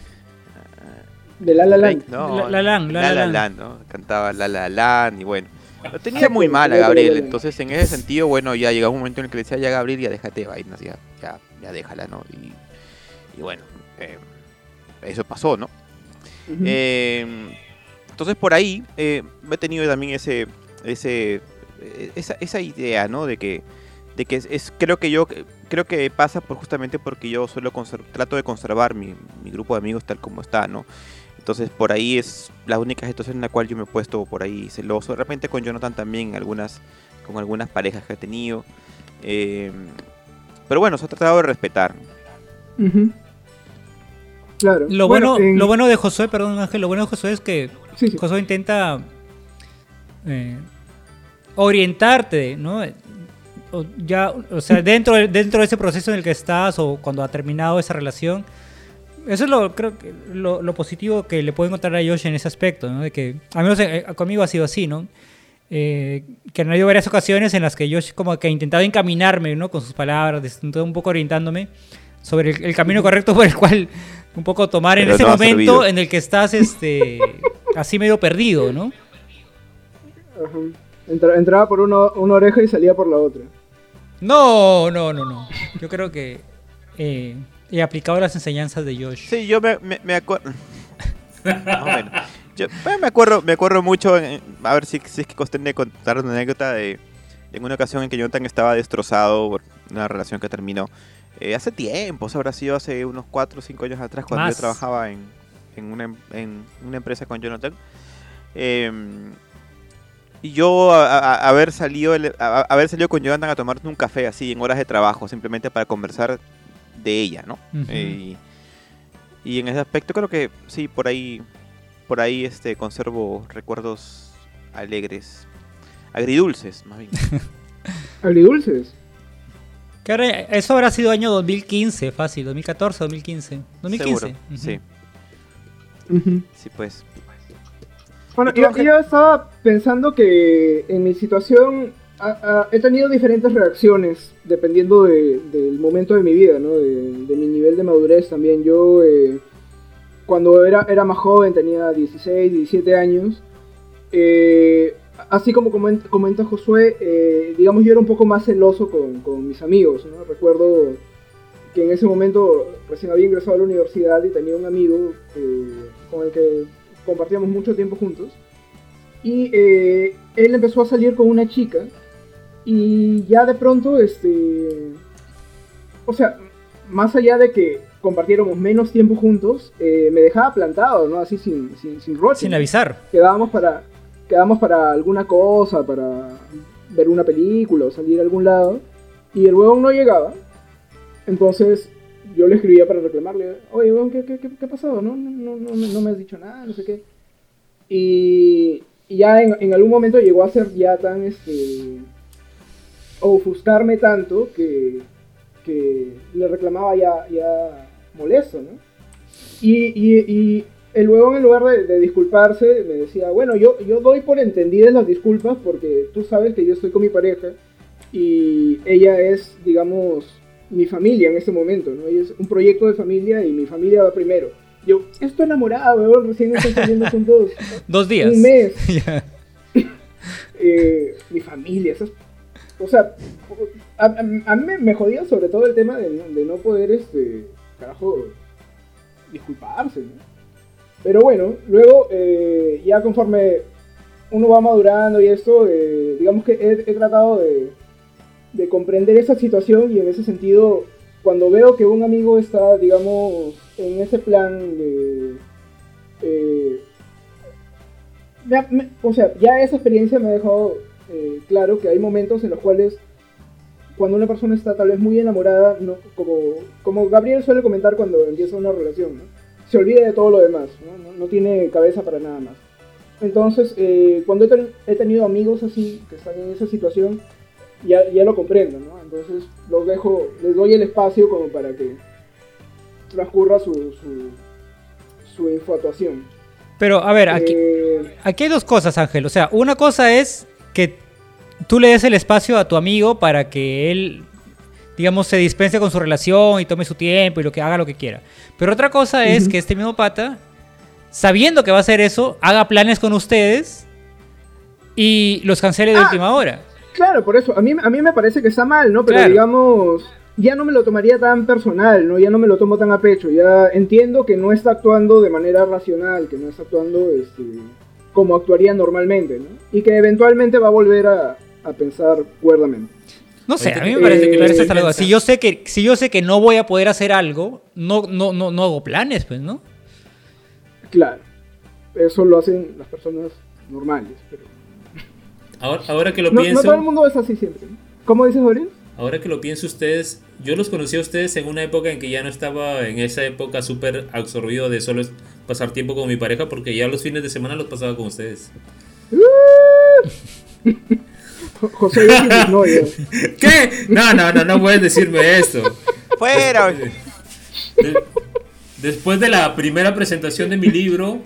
De La La Land. No, la, la, la, la, la, ¿no? Cantaba La La Land y bueno. Lo tenía muy mal a Gabriel, entonces en ese sentido, bueno, ya llegaba un momento en el que le decía, ya Gabriel, ya déjate de vainas, ya, ya, ya déjala, ¿no? Y, y bueno, eh, eso pasó, ¿no? Uh -huh. eh, entonces por ahí eh, he tenido también ese, ese, esa, esa idea, ¿no? De que, de que es, es, creo que yo creo que pasa por justamente porque yo suelo trato de conservar mi, mi, grupo de amigos tal como está, ¿no? Entonces por ahí es la única situación en la cual yo me he puesto por ahí celoso. De repente con Jonathan también, algunas, con algunas parejas que he tenido. Eh, pero bueno, se ha tratado de respetar. Uh -huh. Claro. Lo bueno, bueno en... lo bueno de Josué, perdón Ángel, lo bueno de Josué es que sí, intenta eh, orientarte, ¿no? O ya, o sea, dentro, dentro de ese proceso en el que estás o cuando ha terminado esa relación, eso es lo creo que lo, lo, positivo que le puedo encontrar a Josh en ese aspecto, ¿no? De que, al menos eh, conmigo ha sido así, ¿no? Eh, que han habido varias ocasiones en las que Josh como que ha intentado encaminarme, ¿no? Con sus palabras, un poco orientándome sobre el, el camino correcto por el cual un poco tomar en ese no momento en el que estás este (laughs) así medio perdido, ¿no? Ajá. Entra, entraba por uno, una oreja y salía por la otra. No, no, no, no. Yo creo que eh, he aplicado las enseñanzas de Josh. Sí, yo me, me, me acuerdo. (laughs) bueno. Yo me acuerdo, me acuerdo mucho, en, a ver si, si es que costende contar una anécdota de en una ocasión en que Jonathan estaba destrozado por una relación que terminó. Eh, hace tiempo, eso habrá sido hace unos 4 o 5 años atrás, cuando Más. yo trabajaba en, en, una, en, una, empresa con Jonathan. Eh, y yo a, a, haber salido a, haber salido con Jonathan a tomarnos un café así en horas de trabajo, simplemente para conversar de ella, ¿no? Uh -huh. eh, y en ese aspecto creo que sí, por ahí, por ahí este conservo recuerdos alegres, agridulces, más bien. (laughs) ¿Agridulces? Que ahora, eso habrá sido año 2015, fácil, 2014, 2015. 2015. Seguro, uh -huh. sí. Uh -huh. Sí, pues. Bueno, yo, yo, estaba pensando que en mi situación a, a, he tenido diferentes reacciones dependiendo de, del momento de mi vida, ¿no? De, de, mi nivel de madurez también. Yo, eh, cuando era, era más joven, tenía 16, 17 años, eh, así como comenta, comenta Josué, eh, digamos yo era un poco más celoso con, con mis amigos, ¿no? Recuerdo que en ese momento recién había ingresado a la universidad y tenía un amigo eh, con el que compartíamos mucho tiempo juntos. Y eh, él empezó a salir con una chica y ya de pronto, este... O sea, más allá de que compartiéramos menos tiempo juntos, eh, me dejaba plantado, ¿no? Así sin, sin, sin roche. Sin avisar. Quedábamos para, quedamos para alguna cosa, para ver una película o salir a algún lado, y el huevón no llegaba. Entonces yo le escribía para reclamarle, oye, huevón, ¿qué, qué, qué, ha pasado? No, no, no, no, me has dicho nada, no sé qué. Y, ya en, algún momento llegó a ser ya tan, este, ofuscarme tanto que, que le reclamaba ya, ya molesto, ¿no? Y, y, y el huevón en lugar de, de, disculparse me decía, bueno, yo, yo doy por entendidas las disculpas porque tú sabes que yo estoy con mi pareja y ella es, digamos, mi familia en este momento, ¿no? Ella es un proyecto de familia y mi familia va primero. Yo, estoy enamorado, weón, recién estoy saliendo juntos. (laughs) Dos días. Un mes. (laughs) yeah. (laughs) eh, mi familia, esas... O sea, a, a, a mí me jodía sobre todo el tema de, de no poder, este, carajo, disculparse, ¿no? Pero bueno, luego eh, ya conforme uno va madurando y esto, eh, digamos que he, he tratado de, de, comprender esa situación y en ese sentido cuando veo que un amigo está, digamos, en ese plan de... Eh, o sea, ya esa experiencia me ha dejado eh, claro que hay momentos en los cuales cuando una persona está tal vez muy enamorada, no, como, como Gabriel suele comentar cuando empieza una relación, se olvida de todo lo demás, no, no, tiene cabeza para nada más. Entonces, eh, cuando he, tenido amigos así, que están en esa situación, ya, ya lo comprendo, ¿no? Entonces los dejo, les doy el espacio como para que transcurra su, su, su infatuación. Pero, a ver, aquí, eh, aquí hay dos cosas, Ángel. O sea, una cosa es que tú le des el espacio a tu amigo para que él, digamos, se dispense con su relación y tome su tiempo y lo que haga lo que quiera. Pero otra cosa es que este mismo pata, sabiendo que va a hacer eso, haga planes con ustedes y los cancele de ah, última hora. Claro, por eso. A mí, a mí me parece que está mal, ¿no? Pero digamos, ya no me lo tomaría tan personal, ¿no? Ya no me lo tomo tan a pecho. Ya entiendo que no está actuando de manera racional, que no está actuando este, como actuaría normalmente, ¿no? Y que eventualmente va a volver a, a pensar cuerdamente. No sé, a mí me parece que eh, algo. Si yo sé que si yo sé que no voy a poder hacer algo, no no no no hago planes, pues, ¿no? Claro. Eso lo hacen las personas normales, pero Ahora, que lo pienso. No todo el mundo es así siempre. ¿Cómo dices, Gabriel? Ahora que lo pienso ustedes, yo los conocí a ustedes en una época en que ya no estaba en esa época súper absorbido de solo pasar tiempo con mi pareja porque ya los fines de semana los pasaba con ustedes. (laughs) José no, ¿Qué? No, no, no, no puedes decirme eso. Fuera. después de la primera presentación de mi libro,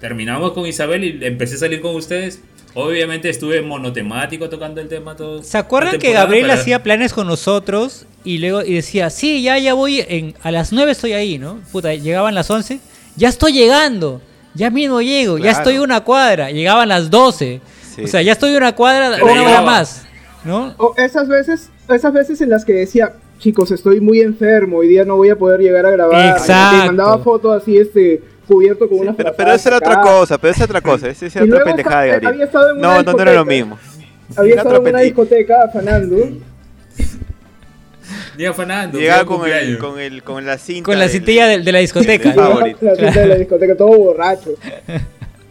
terminamos con Isabel y empecé a salir con ustedes. Obviamente estuve monotemático tocando el tema todo. ¿Se acuerdan que Gabriel hacía planes con nosotros y luego y decía, sí, ya, ya voy, en, a las 9 estoy ahí, ¿no? Puta, llegaban las 11, ya estoy llegando, ya mismo llego, ya estoy una cuadra, llegaban las 12. O sea, ya estoy una cuadra, una hora más, ¿no? O esas veces, esas veces en las que decía, chicos, estoy muy enfermo, hoy día no voy a poder llegar a grabar. Exacto. Y mandaba fotos así, este cubierto con una pero, pero esa era otra cosa, pero esa era otra cosa, esa era otra pendejada de Gabriel. No, no, no era lo mismo. Había estado en una discoteca afanando. Llega afanando. Llegaba con, el, con, el, con la cinta. Con la cintilla de, de, la discoteca. la cinta de la discoteca, todo borracho.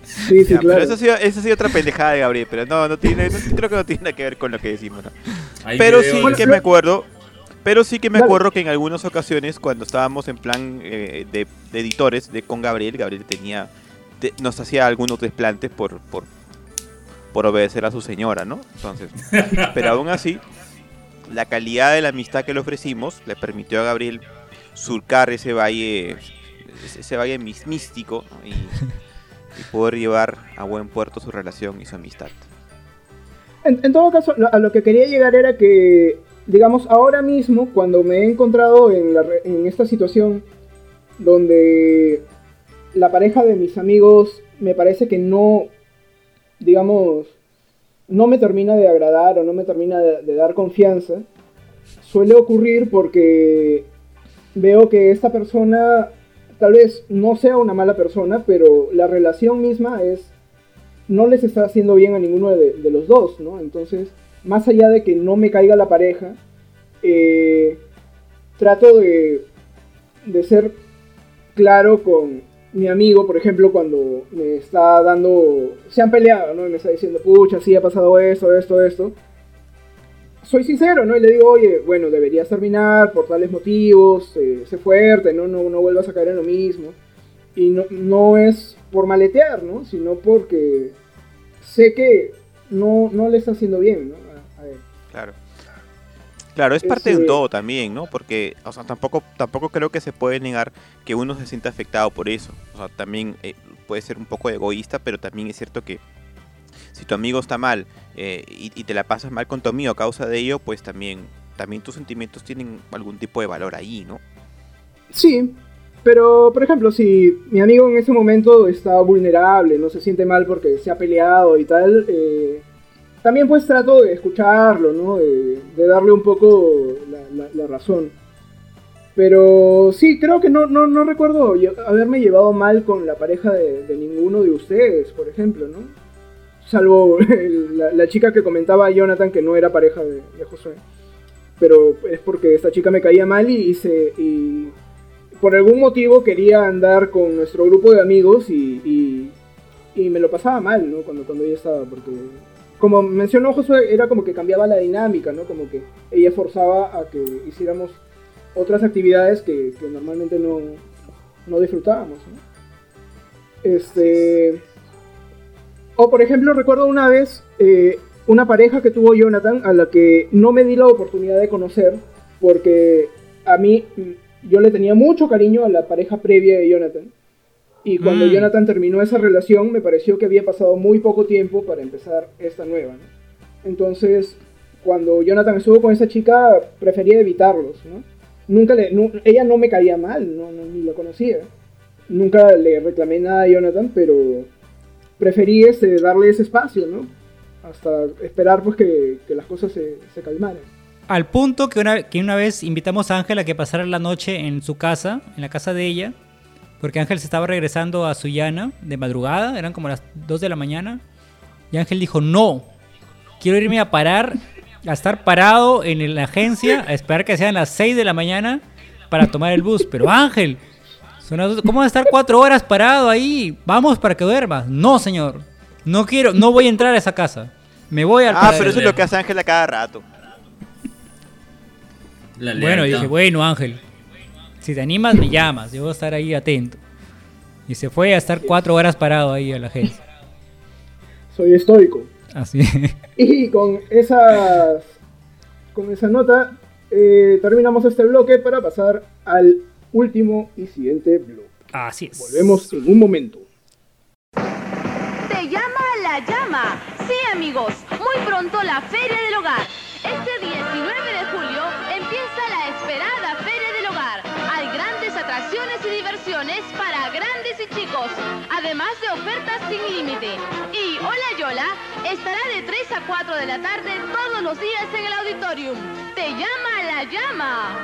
Sí, sí, claro. Pero eso ha, sido, eso ha sido otra pendejada de Gabriel, pero no, no tiene, no, creo que no tiene nada que ver con lo que decimos. ¿no? Pero sí que me acuerdo, pero sí que me acuerdo que en algunas ocasiones, cuando estábamos en plan eh, de, editores de con Gabriel, Gabriel tenía nos hacía algunos desplantes por, por, por obedecer a su señora, ¿no? Entonces, (laughs) pero aún así, la calidad de la amistad que le ofrecimos le permitió a Gabriel surcar ese valle, ese valle místico y, y, poder llevar a buen puerto su relación y su amistad. En, en todo caso, a lo que quería llegar era que digamos, ahora mismo, cuando me he encontrado en, en esta situación donde la pareja de mis amigos me parece que no, digamos, no me termina de agradar o no me termina de, dar confianza, suele ocurrir porque veo que esta persona tal vez no sea una mala persona, pero la relación misma es, no les está haciendo bien a ninguno de los dos, ¿no? Entonces, más allá de que no me caiga la pareja, eh, trato de, de ser claro con mi amigo, por ejemplo, cuando me está dando, se han peleado, ¿no? Y me está diciendo, pucha, sí ha pasado esto, esto, esto. Soy sincero, ¿no? Y le digo, oye, bueno, deberías terminar por tales motivos, eh, sé fuerte, ¿no? ¿no? No vuelvas a caer en lo mismo. Y no, no es por maletear, ¿no? Sino porque sé que no, no le está haciendo bien, ¿no? Claro. Claro, es parte de todo también, ¿no? Porque, o sea, tampoco, tampoco creo que se puede negar que uno se sienta afectado por eso. O sea, también eh, puede ser un poco egoísta, pero también es cierto que si tu amigo está mal eh, y, te la pasas mal con tu amigo a causa de ello, pues también, también tus sentimientos tienen algún tipo de valor ahí, ¿no? Sí, pero, por ejemplo, si mi amigo en ese momento está vulnerable, no se siente mal porque se ha peleado y tal, eh, también pues trato de escucharlo, ¿no? De, darle un poco la, razón. Pero sí, creo que no, no, no recuerdo haberme llevado mal con la pareja de, ninguno de ustedes, por ejemplo, ¿no? Salvo la, chica que comentaba a Jonathan que no era pareja de, Josué. pero es porque esta chica me caía mal y, hice y por algún motivo quería andar con nuestro grupo de amigos y, y, me lo pasaba mal, ¿no? Cuando, cuando ella estaba, porque como mencionó Josué, era como que cambiaba la dinámica, ¿no? Como que ella forzaba a que hiciéramos otras actividades que, normalmente no, no disfrutábamos, ¿no? Este... O por ejemplo, recuerdo una vez eh, una pareja que tuvo Jonathan a la que no me di la oportunidad de conocer porque a mí yo le tenía mucho cariño a la pareja previa de Jonathan. Y cuando mm. Jonathan terminó esa relación, me pareció que había pasado muy poco tiempo para empezar esta nueva. Entonces, cuando Jonathan estuvo con esa chica, prefería evitarlos. ¿no? Nunca le, ella no me caía mal, no, ni la conocía. Nunca le reclamé nada a Jonathan, pero preferí este, darle ese espacio, ¿no? Hasta esperar pues que, las cosas se, se calmaran. Al punto que una, que una vez invitamos a Ángel a que pasara la noche en su casa, en la casa de ella, porque Ángel se estaba regresando a Sullana de madrugada, eran como las 2 de la mañana, y Ángel dijo, no, quiero irme a parar, a estar parado en la agencia, a esperar que sean las 6 de la mañana para tomar el bus. Pero Ángel, ¿cómo vas a estar cuatro horas parado ahí? Vamos para que duermas. No, señor, no quiero, no voy a entrar a esa casa. Me voy al... Ah, pero eso es lo que hace Ángel a cada rato bueno, dije, bueno, Ángel, si te animas, me llamas, yo voy a estar ahí atento. Y se fue a estar cuatro horas parado ahí a la agencia. Soy estoico. Así. (laughs) Y con esas, con esa nota eh, terminamos este bloque para pasar al último y siguiente bloque. Así es. Volvemos en un momento. Te llama la llama. Sí, amigos, muy pronto la Feria del Hogar. Este 19 para grandes y chicos, además de ofertas sin límite. Y Hola Yola estará de 3 a 4 de la tarde todos los días en el auditorium. Te llama la llama.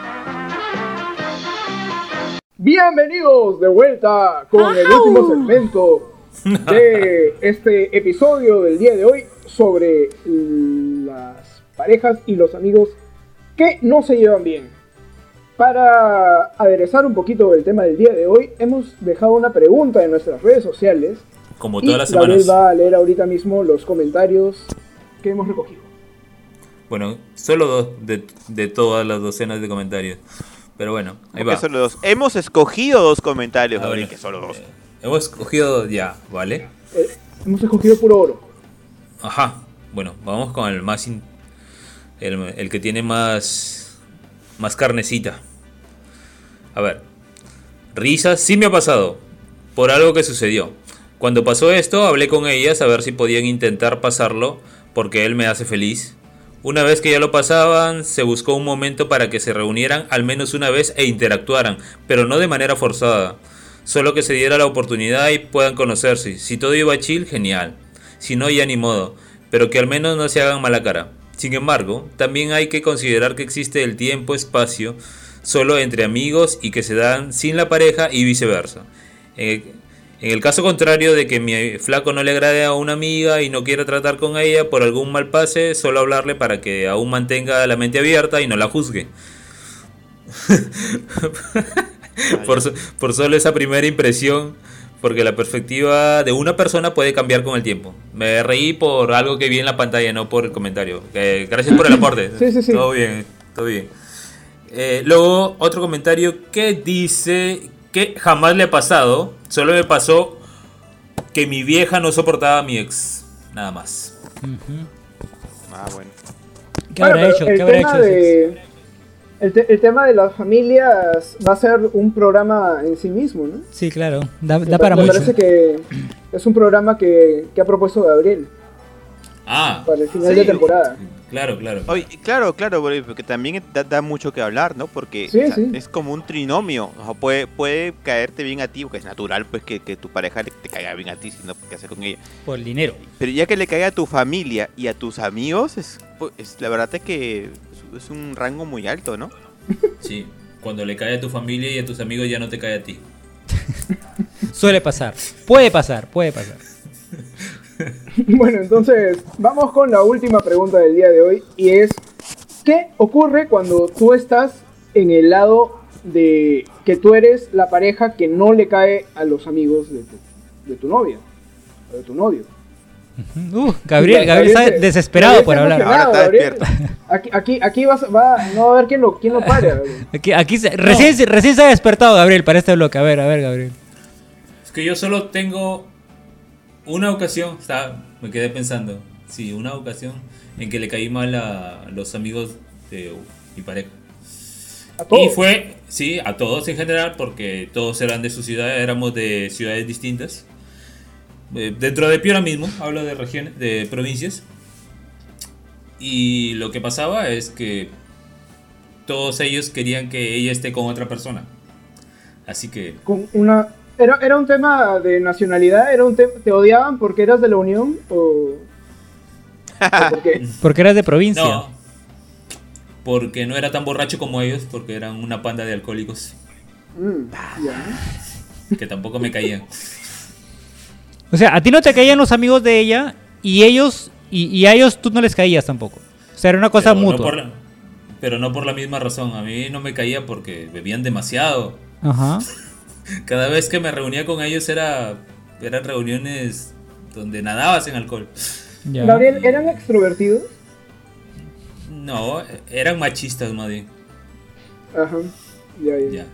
Bienvenidos de vuelta con el último segmento de (laughs) este episodio del día de hoy sobre las parejas y los amigos que no se llevan bien. Para aderezar un poquito el tema del día de hoy, hemos dejado una pregunta en nuestras redes sociales. Como todas las semanas. va a leer ahorita mismo los comentarios que hemos recogido. Bueno, solo dos de, todas las docenas de comentarios. Pero bueno, ahí va. Solo dos. Hemos escogido dos comentarios, ah, que solo dos. Eh, hemos escogido ya, ¿vale? Eh, hemos escogido puro oro. Ajá. Bueno, vamos con el más. el que tiene más más carnecita. A ver. Risas sí me ha pasado. Por algo que sucedió. Cuando pasó esto, hablé con ellas a ver si podían intentar pasarlo, porque él me hace feliz. Una vez que ya lo pasaban, se buscó un momento para que se reunieran al menos una vez e interactuaran, pero no de manera forzada. Solo que se diera la oportunidad y puedan conocerse. Si todo iba chill, genial. Si no, ya ni modo. Pero que al menos no se hagan mala cara. Sin embargo, también hay que considerar que existe el tiempo-espacio solo entre amigos y que se dan sin la pareja y viceversa. En el caso contrario de que mi flaco no le agrade a una amiga y no quiera tratar con ella por algún mal pase, solo hablarle para que aún mantenga la mente abierta y no la juzgue. (laughs) por, por solo esa primera impresión porque la perspectiva de una persona puede cambiar con el tiempo. Me reí por algo que vi en la pantalla, no por el comentario. gracias por el (laughs) aporte. sí, sí, sí. Todo bien, todo bien. Eh, luego, otro comentario que dice que jamás le ha pasado, solo me pasó que mi vieja no soportaba a mi ex. Nada más. Ah, bueno. ¿Qué habrá hecho? ¿Qué habrá hecho? El, tema de las familias va a ser un programa en sí mismo, ¿no? Sí, claro, da, para mucho. Me parece que es un programa que, ha propuesto Gabriel. Ah, para el final de temporada. Claro, claro. claro, claro, porque también da, mucho que hablar, ¿no? Porque es como un trinomio. puede, puede caerte bien a ti, porque es natural pues que, tu pareja te caiga bien a ti, sino qué hacer con ella. Por el dinero. Pero ya que le caiga a tu familia y a tus amigos, es, pues, la verdad es que es un rango muy alto, ¿no? Sí, cuando le cae a tu familia y a tus amigos ya no te cae a ti. (laughs) Suele pasar, puede pasar, puede pasar. (laughs) bueno, entonces vamos con la última pregunta del día de hoy y es ¿Qué ocurre cuando tú estás en el lado de que tú eres la pareja que no le cae a los amigos de tu, de tu novia o de tu novio? Uh, Gabriel, Gabriel está se- desesperado Gabriel por hablar. Ahora está Gabriel. despierto. (laughs) Aquí, aquí, aquí vas, va, no va a ver quién lo, quién lo pare. (laughs) Gabriel. Aquí, aquí se- recién, recién se ha despertado Gabriel para este bloque. A ver, a ver, Gabriel. Es que yo solo tengo una ocasión, está, me quedé pensando, sí, una ocasión en que le caí mal a los amigos de mi pareja. A todos. Y fue, sí, a todos en general, porque todos eran de su ciudad, éramos de ciudades distintas. Eh, dentro de Piura mismo, hablo de regiones, de provincias. Y lo que pasaba es que todos ellos querían que ella esté con otra persona. Así que Con una, era, ¿Era un tema de nacionalidad? ¿Era un te- ¿Te odiaban porque eras de la Unión? ¿O, o por qué? (laughs) Porque eras de provincia. no, porque no era tan borracho como ellos, porque eran una panda de alcohólicos Mm, que tampoco me caían. (laughs) O sea, a ti no te caían los amigos de ella y ellos y, y a ellos tú no les caías tampoco. O sea, era una cosa Pero no mutua. por la- pero no por la misma razón. A mí no me caía porque bebían demasiado. Ajá. (laughs) Cada vez que me reunía con ellos era eran reuniones donde nadabas en alcohol. Ya. Gabriel, ¿eran extrovertidos? No, eran machistas más bien. Ajá. Ya, ya. Ya,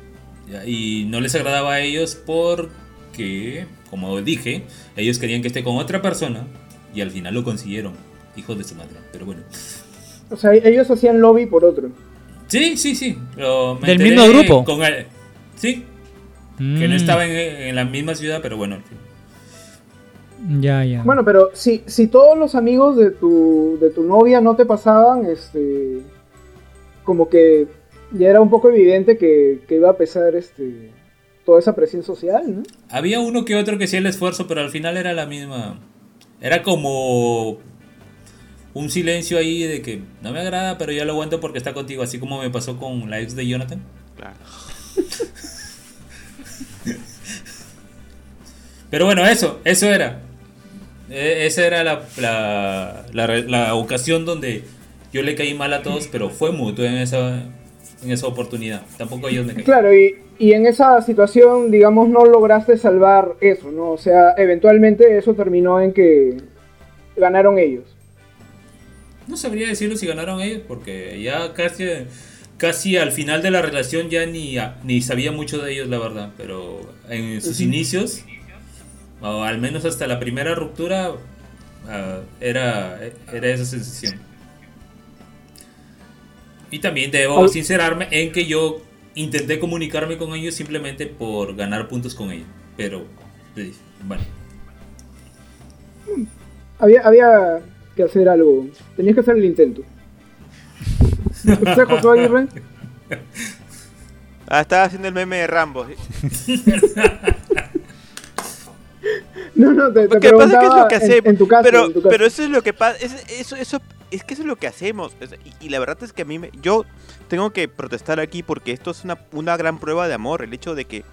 ya. Y no les agradaba a ellos porque, como dije, ellos querían que esté con otra persona y al final lo consiguieron. Hijos de su madre. Pero bueno. O sea, ellos hacían lobby por otro. Sí, sí, sí. me ¿Del mismo grupo? Con el- sí, que no Mm, estaba en, en la misma ciudad, pero bueno. Ya, ya. Bueno, pero si, si todos los amigos de tu, de tu novia no te pasaban, este. Como que ya era un poco evidente que, que iba a pesar este toda esa presión social, ¿no? Había uno que otro que hacía el esfuerzo, pero al final era la misma. Era como un silencio ahí de que no me agrada, pero ya lo aguanto porque está contigo, así como me pasó con la ex de Jonathan. Claro. (laughs) Pero bueno, eso, eso era. E- esa era la, la, la re- la ocasión donde yo le caí mal a todos, pero fue mutuo en esa, en esa oportunidad. Tampoco me caían. Claro, y, y en esa situación, digamos, no lograste salvar eso, ¿no? O sea, eventualmente eso terminó en que ganaron ellos. No sabría decirlo si ganaron ellos, porque ya casi, casi al final de la relación ya ni, ni sabía mucho de ellos, la verdad. Pero en sus inicios, o al menos hasta la primera ruptura, ah, era, era esa sensación. Y también debo Al- sincerarme en que yo intenté comunicarme con ellos simplemente por ganar puntos con ellos. Pero, bueno. Había, había que hacer algo. Tenías que hacer el intento. (laughs) ¿Usted, Josué Aguirre? Ah, estaba haciendo el meme de Rambo. (laughs) No, no, te, te Lo que pasa es que es lo que hacemos. en, tu caso. pero, en tu caso. pero eso es lo que pasa. Es, eso, eso, es que eso es lo que hacemos. Es- y, y la verdad es que a mí me, yo tengo que protestar aquí porque esto es una, una gran prueba de amor. El hecho de que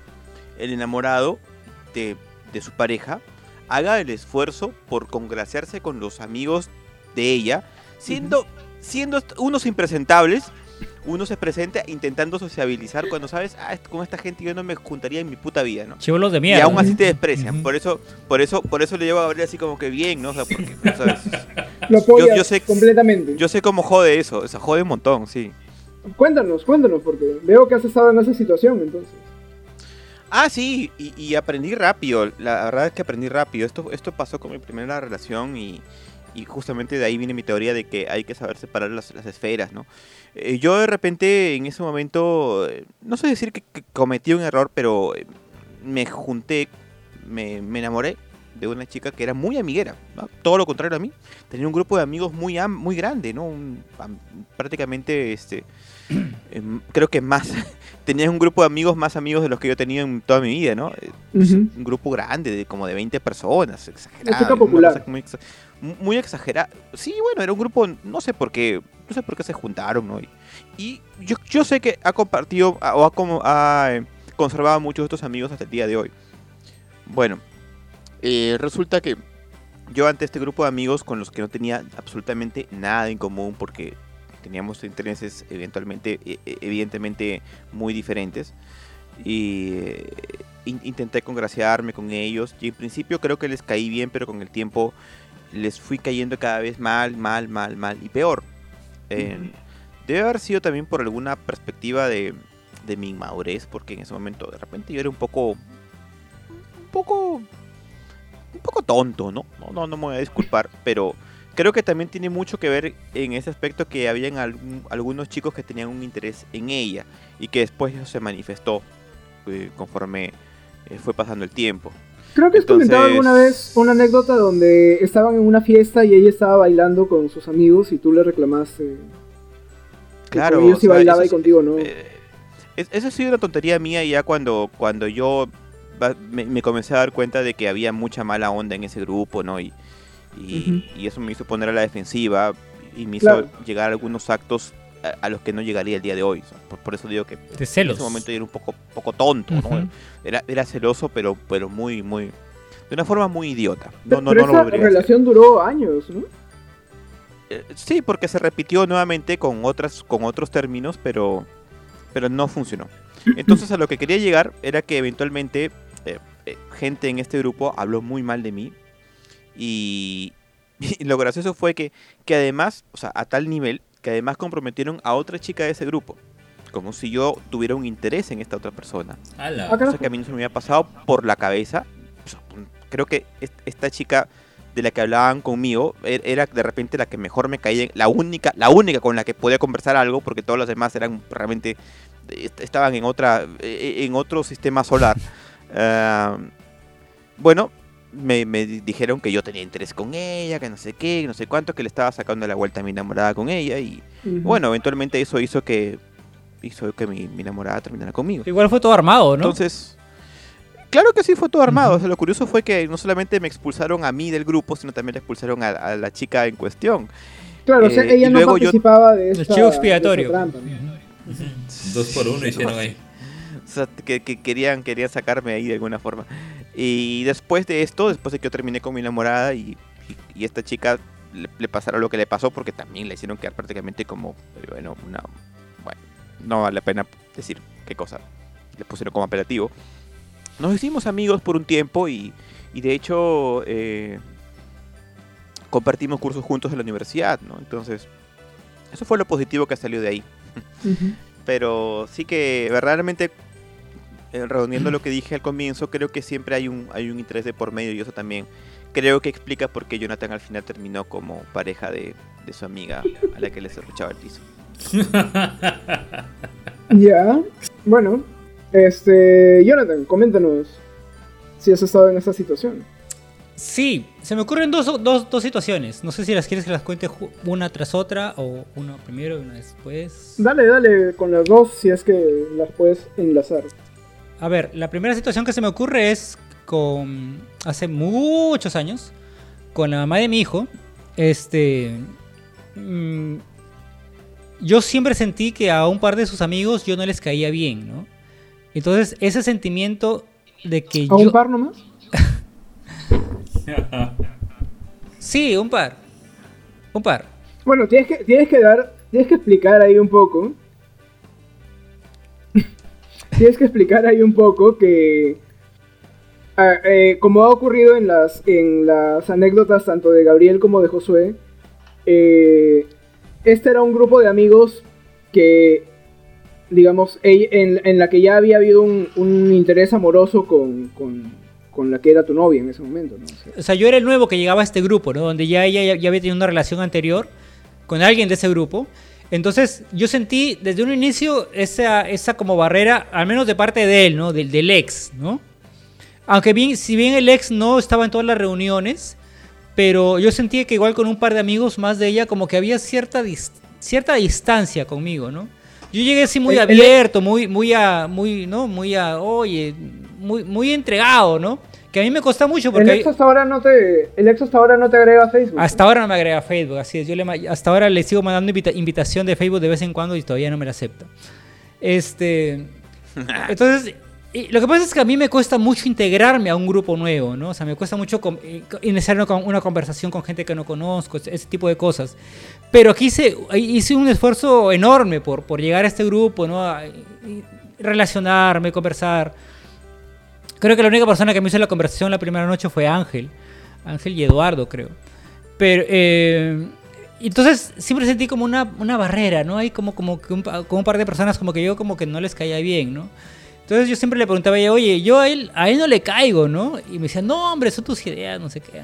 el enamorado de, de su pareja haga el esfuerzo por congraciarse con los amigos de ella, siendo, siendo unos impresentables. Uno se presenta intentando sociabilizar cuando sabes, ah, con esta gente yo no me juntaría en mi puta vida, ¿no? Chivolos de Y mierda. aún así te desprecian. Por eso, por eso, por eso le llevo a Gabriel así como que bien, ¿no? O sea, porque, (laughs) ¿sabes? Lo yo- yo sé- completamente. Yo sé cómo jode eso, o sea, jode un montón, sí. Cuéntanos, cuéntanos, porque veo que has estado en esa situación, entonces. Ah, sí, y, y aprendí rápido. La verdad es que aprendí rápido. Esto, esto pasó con mi primera relación y, y justamente de ahí viene mi teoría de que hay que saber separar las, las esferas, ¿no? Eh, yo de repente en ese momento, no sé decir que, que cometí un error, pero eh, me junté, me, me enamoré de una chica que era muy amiguera, ¿no? todo lo contrario a mí. Tenía un grupo de amigos muy, am- muy grande, ¿no? Un- prácticamente, este, (clears throat) em, creo que más, (laughs) tenía un grupo de amigos más amigos de los que yo tenía en toda mi vida, ¿no? Eh, Ujú. un grupo grande, de como de 20 personas, exagerado. chica una popular. cosa Muy, exa- muy exagerada. Sí, bueno, era un grupo, no sé por qué, no sé por qué se juntaron, ¿no? Y, yo, yo sé que ha compartido o ha, eh, conservado muchos de estos amigos hasta el día de hoy. Bueno, eh, resulta que yo ante este grupo de amigos con los que no tenía absolutamente nada en común porque teníamos intereses eventualmente, e- e- evidentemente muy diferentes. Y eh, in- intenté congraciarme con ellos. Y en principio creo que les caí bien, pero con el tiempo les fui cayendo cada vez mal, mal, mal, mal y peor. Eh, Debe haber sido también por alguna perspectiva de, de mi inmadurez, porque en ese momento de repente yo era un poco. un poco. un poco tonto, ¿no? No, no, no me voy a disculpar, pero creo que también tiene mucho que ver en ese aspecto que habían algún- algunos chicos que tenían un interés en ella y que después eso se manifestó eh, conforme eh, fue pasando el tiempo. Creo que has comentado alguna vez una anécdota donde estaban en una fiesta y ella estaba bailando con sus amigos y tú le reclamaste. que Claro, con ellos o sí sea, bailaba eso y contigo no. Eh, es- eso ha sido una tontería mía ya cuando, cuando yo me, me comencé a dar cuenta de que había mucha mala onda en ese grupo, ¿no? Y, y, y eso me hizo poner a la defensiva y me hizo Claro. llegar a algunos actos a, a los que no llegaría el día de hoy. Por, por eso digo que De en ese momento yo era un poco, poco tonto, ¿no? Era, era celoso, pero, pero muy, muy... De una forma muy idiota. No, Pero no, no lo esa relación duró años, ¿no? Eh, Sí, porque se repitió nuevamente con otras, con otros términos, pero, pero no funcionó. Entonces a lo que quería llegar era que eventualmente eh, eh, gente en este grupo habló muy mal de mí y, (laughs) y lo gracioso fue que, que además, o sea, a tal nivel que además comprometieron a otra chica de ese grupo, como si yo tuviera un interés en esta otra persona. Ala. Cosa carajo. que a mí no se me había pasado por la cabeza. Creo que est- esta chica de la que hablaban conmigo er- era de repente la que mejor me caía, la única, la única con la que podía conversar algo, porque todos los demás eran realmente est- estaban en otra, eh, en otro sistema solar. (laughs) Ah, bueno, me, me di- dijeron que yo tenía interés con ella, que no sé qué, que no sé cuánto, que le estaba sacando la vuelta a mi enamorada con ella y Ujú. bueno, eventualmente eso hizo que hizo que mi, mi enamorada terminara conmigo. Igual fue todo armado, ¿no? Entonces, claro que sí fue todo armado. Ujú. O sea, lo curioso fue que no solamente me expulsaron a mí del grupo, sino también le expulsaron a, a la chica en cuestión. Claro, o sea, eh, ella y no luego yo- participaba de el esta, chivo de esta expiatorio. trampa, ¿no? Dos por uno hicieron ahí. (laughs) O sea, que, que querían, querían sacarme ahí de alguna forma. Y después de esto, después de que yo terminé con mi enamorada y, y- y esta chica le, le pasara lo que le pasó, porque también le hicieron quedar prácticamente como, bueno, una, bueno, no vale la pena decir qué cosa le pusieron como apelativo. Nos hicimos amigos por un tiempo y, y de hecho eh, compartimos cursos juntos en la universidad, ¿no? Entonces, eso fue lo positivo que salió de ahí. Pero sí que verdaderamente, eh, reuniendo lo que dije al comienzo, creo que siempre hay un, hay un interés de por medio y eso también creo que explica por qué Jonathan al final terminó como pareja de, de su amiga a la que le cerruchaba el piso. (laughs) Ya, bueno, este, Jonathan, coméntanos si has estado en esa situación. Sí, se me ocurren dos, dos, dos situaciones. No sé si las quieres que las cuente una tras otra o una primero y una después. Dale, dale con las dos si es que las puedes enlazar. A ver, la primera situación que se me ocurre es con hace muchos años con la mamá de mi hijo. Este, mm, yo siempre sentí que a un par de sus amigos yo no les caía bien, ¿no? Entonces ese sentimiento de que ¿A un yo par nomás? (laughs) sí, un par, un par. Bueno, tienes que, tienes que dar, tienes que explicar ahí un poco. Tienes que explicar ahí un poco que, ah, eh, como ha ocurrido en las, en las anécdotas tanto de Gabriel como de Josué, eh, este era un grupo de amigos que, digamos, en, en la que ya había habido un, un interés amoroso con, con, con la que era tu novia en ese momento. O sea, yo era el nuevo que llegaba a este grupo, ¿no? Donde ya ella ya había tenido una relación anterior con alguien de ese grupo. Entonces, yo sentí desde un inicio esa, esa como barrera, al menos de parte de él, ¿no? Del, del ex, ¿no? Aunque bien, si bien el ex no estaba en todas las reuniones, pero yo sentía que igual con un par de amigos más de ella, como que había cierta, dis- cierta distancia conmigo, ¿no? Yo llegué así muy abierto, muy, muy a, muy, ¿no? Muy a, oye, muy, muy entregado, ¿no? Que a mí me cuesta mucho porque... el ex hasta ahora no te, el ex hasta ahora no te agrega a Facebook. hasta ahora no me agrega a Facebook, así es. Yo le, hasta ahora le sigo mandando invita- invitación de Facebook de vez en cuando y todavía no me la acepta. Este, (laughs) entonces, y lo que pasa es que a mí me cuesta mucho integrarme a un grupo nuevo, ¿no? O sea, me cuesta mucho iniciar una conversación con gente que no conozco, ese tipo de cosas. Pero aquí hice, hice un esfuerzo enorme por, por llegar a este grupo, ¿no? A, relacionarme, conversar. Creo que la única persona que me hizo la conversación la primera noche fue Ángel. Ángel y Eduardo, creo. Pero, eh, entonces siempre sentí como una, una barrera, ¿no? Hay como, como, que un, como un par de personas como que yo como que no les caía bien, ¿no? Entonces yo siempre le preguntaba a ella, oye, yo a él, a él no le caigo, ¿no? Y me decía, no, hombre, son tus ideas, no sé qué.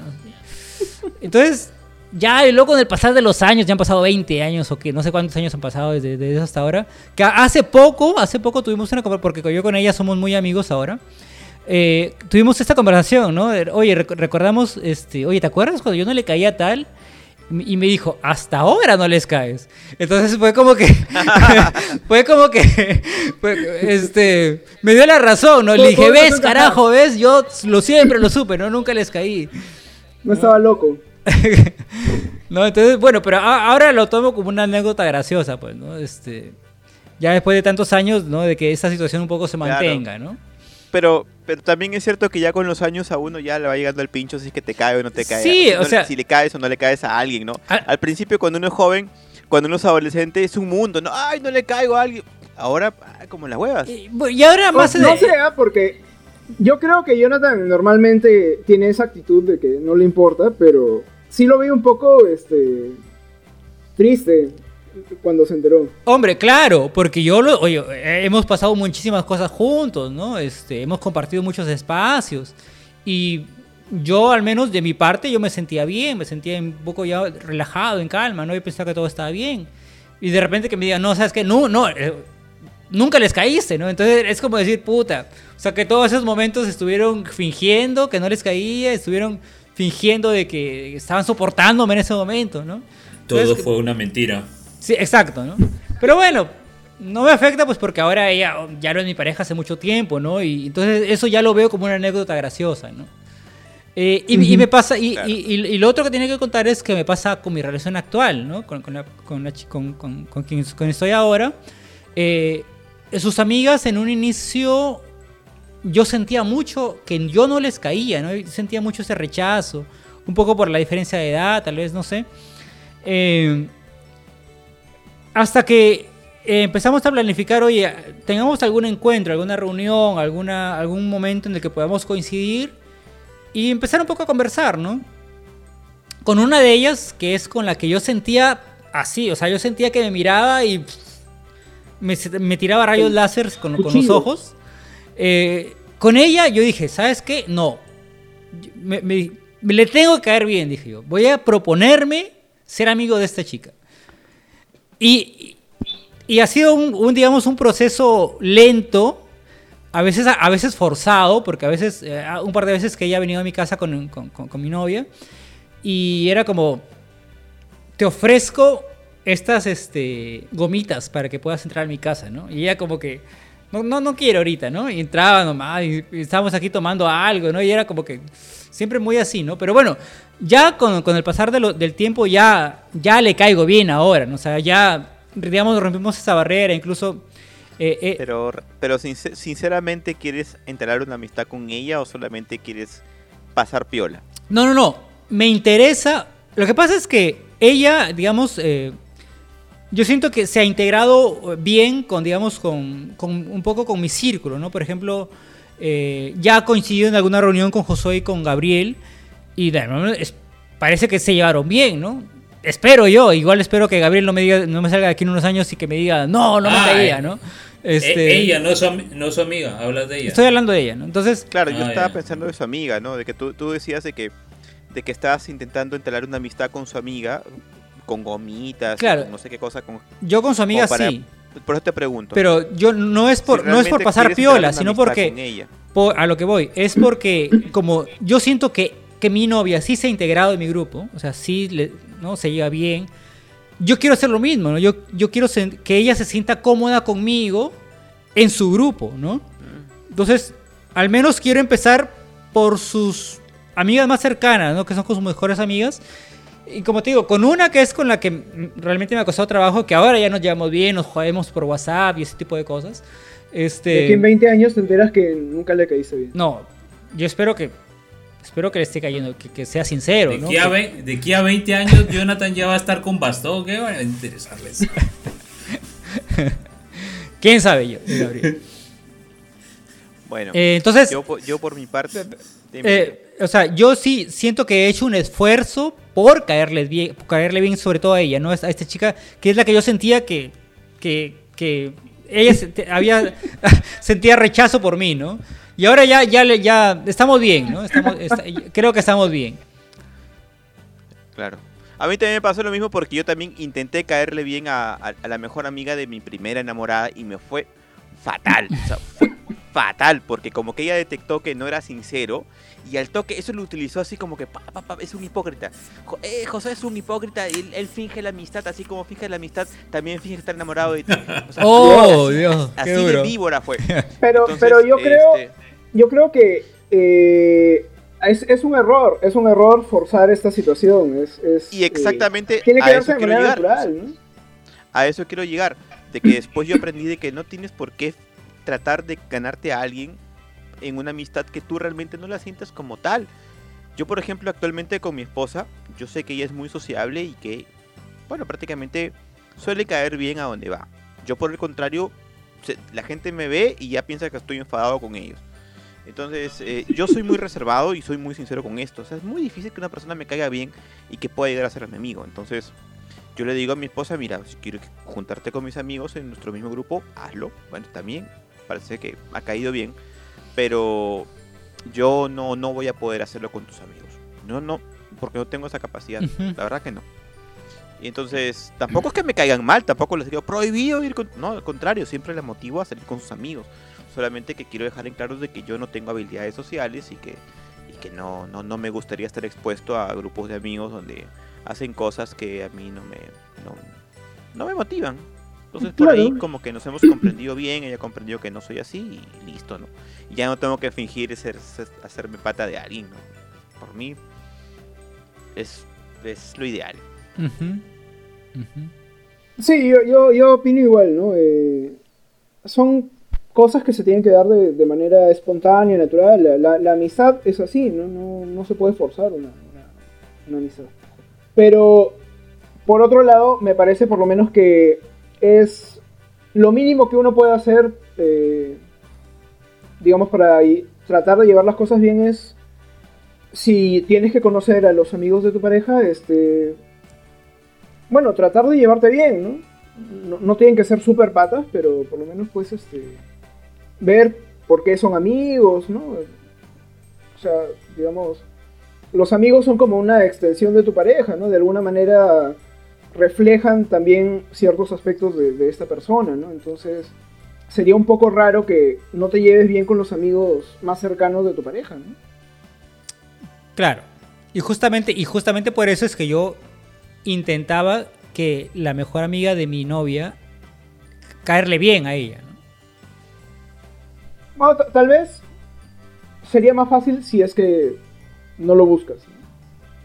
Entonces, ya luego con el pasar de los años, ya han pasado 20 años o que no sé cuántos años han pasado desde, desde hasta ahora, que hace poco, hace poco tuvimos una porque yo con ella somos muy amigos ahora. Eh, tuvimos esta conversación, ¿no? Oye, recordamos, este, oye, ¿te acuerdas cuando yo no le caía tal? Y me dijo, hasta ahora no les caes. Entonces fue como que, (laughs) (laughs) fue como que, (laughs) este, me dio la razón, ¿no? Le dije, ves, carajo, ves, yo lo siempre lo supe, ¿no? Nunca les caí. No estaba loco. no, entonces, bueno, pero ahora lo tomo como una anécdota graciosa, pues, ¿no? Este, ya después de tantos años, ¿no? De que esta situación un poco se mantenga, ¿no? pero, pero también es cierto que ya con los años a uno ya le va llegando el pincho si es que te cae o no te cae. Sí, o sea. Si le caes o no le caes a alguien, ¿no? Al, principio, cuando uno es joven, cuando uno es adolescente, es un mundo, ¿no? Ay, no le caigo a alguien. Ahora, ah, como las huevas. Y, ahora más. No, no sea, porque yo creo que Jonathan normalmente tiene esa actitud de que no le importa, pero sí lo veo un poco este triste cuando se enteró. Hombre, claro, porque yo lo, oye, hemos pasado muchísimas cosas juntos, ¿no? Este, hemos compartido muchos espacios y yo al menos de mi parte yo me sentía bien, me sentía un poco ya relajado, en calma, ¿no? Yo pensaba que todo estaba bien. Y de repente que me digan, no, ¿sabes qué? No, no, eh, nunca les caíste, ¿no? Entonces es como decir, puta, o sea, que todos esos momentos estuvieron fingiendo que no les caía, estuvieron fingiendo de que estaban soportándome en ese momento, ¿no? Todo fue una mentira. Sí, exacto, ¿no? Pero bueno, no me afecta pues porque ahora ella ya no es mi pareja hace mucho tiempo, ¿no? Y entonces eso ya lo veo como una anécdota graciosa, ¿no? Eh, y, me pasa, y, y, lo otro que tiene que contar es que me pasa con mi relación actual, ¿no? Con, con, la, con, con, con quien, estoy ahora. Eh, sus amigas en un inicio yo sentía mucho que yo no les caía, ¿no? Sentía mucho ese rechazo, un poco por la diferencia de edad, tal vez, no sé. Eh, hasta que eh, empezamos a planificar, oye, tengamos algún encuentro, alguna reunión, alguna, algún momento en el que podamos coincidir y empezar un poco a conversar, ¿no? Con una de ellas, que es con la que yo sentía así, o sea, yo sentía que me miraba y me, tiraba rayos láser con, los ojos. Eh, con ella yo dije, ¿sabes qué? No. Me, le tengo que caer bien, dije yo. Voy a proponerme ser amigo de esta chica. Y, y ha sido un, digamos, un proceso lento, a veces, a veces forzado, porque a veces, eh, un par de veces que ella ha venido a mi casa con, con, con, mi novia, y era como, te ofrezco estas este, gomitas para que puedas entrar a mi casa, ¿no? Y ella como que, no, no, no quiero ahorita, ¿no? Y entraba nomás, y, estábamos aquí tomando algo, ¿no? Y era como que siempre muy así, ¿no? Pero bueno, ya con, con el pasar de lo, del tiempo ya, ya le caigo bien ahora, ¿no? O sea, ya, digamos, rompimos esa barrera, incluso... Eh, eh, pero, pero sinceramente, ¿quieres entablar una amistad con ella o solamente quieres pasar piola? No, no, no. Me interesa. Lo que pasa es que ella, digamos, eh, yo siento que se ha integrado bien con, digamos, con, con, un poco con mi círculo, ¿no? Por ejemplo, ya ha coincidido en alguna reunión con Josué y con Gabriel y parece que se llevaron bien, ¿no? Espero yo, igual espero que Gabriel no me diga, no me salga de aquí en unos años y que me diga, no, no me ah, caía, ¿no? E-, este, ella, no su, no su amiga, hablas de ella. Estoy hablando de ella, ¿no? Entonces... Claro, yo ah, estaba pensando de su amiga, ¿no? De que tú, tú decías de que, de que estabas intentando entalar una amistad con su amiga, con gomitas, claro. no sé qué cosa. Con, yo con su amiga sí. Por eso te pregunto. Pero yo no es por, no es por pasar piola, sino porque... a lo que voy, es porque como yo siento que que mi novia sí se ha integrado en mi grupo, o sea, sí le, ¿no? se lleva bien. Yo quiero hacer lo mismo, ¿no? Yo, yo quiero que ella se sienta cómoda conmigo en su grupo, ¿no? Entonces, al menos quiero empezar por sus amigas más cercanas, ¿no? Que son con sus mejores amigas. Y como te digo, con una que es con la que realmente me ha costado trabajo, que ahora ya nos llevamos bien, nos jodemos por WhatsApp y ese tipo de cosas. Este... De aquí en 20 años te enteras que nunca le caíste bien. No, yo espero que espero que le esté cayendo, que, que sea sincero, De ¿no? aquí, a Que- ve- de aquí a 20 años, Jonathan ya va a estar con bastón. ¿Qué va a interesarles? (laughs) ¿Quién sabe yo? Gabriel? (laughs) Bueno, Eh, entonces, yo, por- yo por mi parte... dime. eh, o sea, yo sí siento que he hecho un esfuerzo por caerle bien, por caerle bien sobre todo a ella, ¿no? A esta chica, que es la que yo sentía que, que, que ella se- había, (laughs) sentía rechazo por mí, ¿no? Y ahora ya, ya, ya estamos bien, ¿no? Estamos, está- creo que estamos bien. Claro. A mí también me pasó lo mismo porque yo también intenté caerle bien a, a- la mejor amiga de mi primera enamorada y me fue fatal. O sea, fatal porque como que ella detectó que no era sincero y al toque eso lo utilizó así como que pa, pa, pa, es un hipócrita. Jo- eh, José es un hipócrita, él, él finge la amistad, así como finge la amistad, también finge estar enamorado de ti. O sea, (laughs) Oh, así- Dios, Así qué de víbora fue. (laughs) Pero, Entonces, pero yo creo, este, yo creo que eh, es, es un error, es un error forzar esta situación. Es, es, Y eh, exactamente tiene que a darse eso de manera llegar. natural, ¿no? a eso quiero llegar. De que después yo aprendí de que no tienes por qué tratar de ganarte a alguien en una amistad que tú realmente no la sientas como tal. Yo, por ejemplo, actualmente con mi esposa, yo sé que ella es muy sociable y que, bueno, prácticamente suele caer bien a donde va. Yo, por el contrario, la gente me ve y ya piensa que estoy enfadado con ellos. Entonces, eh, yo soy muy reservado y soy muy sincero con esto. O sea, es muy difícil que una persona me caiga bien y que pueda llegar a ser mi amigo. Entonces, yo le digo a mi esposa, mira, si quiero juntarte con mis amigos en nuestro mismo grupo, hazlo. Bueno, también parece que ha caído bien, pero yo no, no voy a poder hacerlo con tus amigos. No, no, porque no tengo esa capacidad. La verdad que no. Y entonces, tampoco es que me caigan mal, tampoco les digo prohibido ir con... No, al contrario, siempre les motivo a salir con sus amigos. Solamente que quiero dejar en claro de que yo no tengo habilidades sociales y que, y que no, no, no me gustaría estar expuesto a grupos de amigos donde hacen cosas que a mí no me, no, no me motivan. Entonces por ahí como que nos hemos comprendido bien, ella comprendió que no soy así y listo, ¿no? Y ya no tengo que fingir ser, ser- hacerme pata de alguien, ¿no? Por mí es, es lo ideal. Sí, yo, yo, yo opino igual, ¿no? Eh, son cosas que se tienen que dar de, de manera espontánea, natural. La, la- la amistad es así, ¿no? No, no se puede forzar una, una- una amistad. Pero, por otro lado, me parece por lo menos que es lo mínimo que uno puede hacer, eh, digamos, para tratar de llevar las cosas bien es, si tienes que conocer a los amigos de tu pareja, este, bueno, tratar de llevarte bien, ¿no? No, no tienen que ser súper patas, pero por lo menos pues este ver por qué son amigos, ¿no? O sea, digamos, los amigos son como una extensión de tu pareja, ¿no? De alguna manera reflejan también ciertos aspectos de, de esta persona, ¿no? Entonces, sería un poco raro que no te lleves bien con los amigos más cercanos de tu pareja, ¿no? Claro. Y justamente, y justamente por eso es que yo intentaba que la mejor amiga de mi novia caerle bien a ella, ¿no? Bueno, ta- tal vez sería más fácil si es que no lo buscas.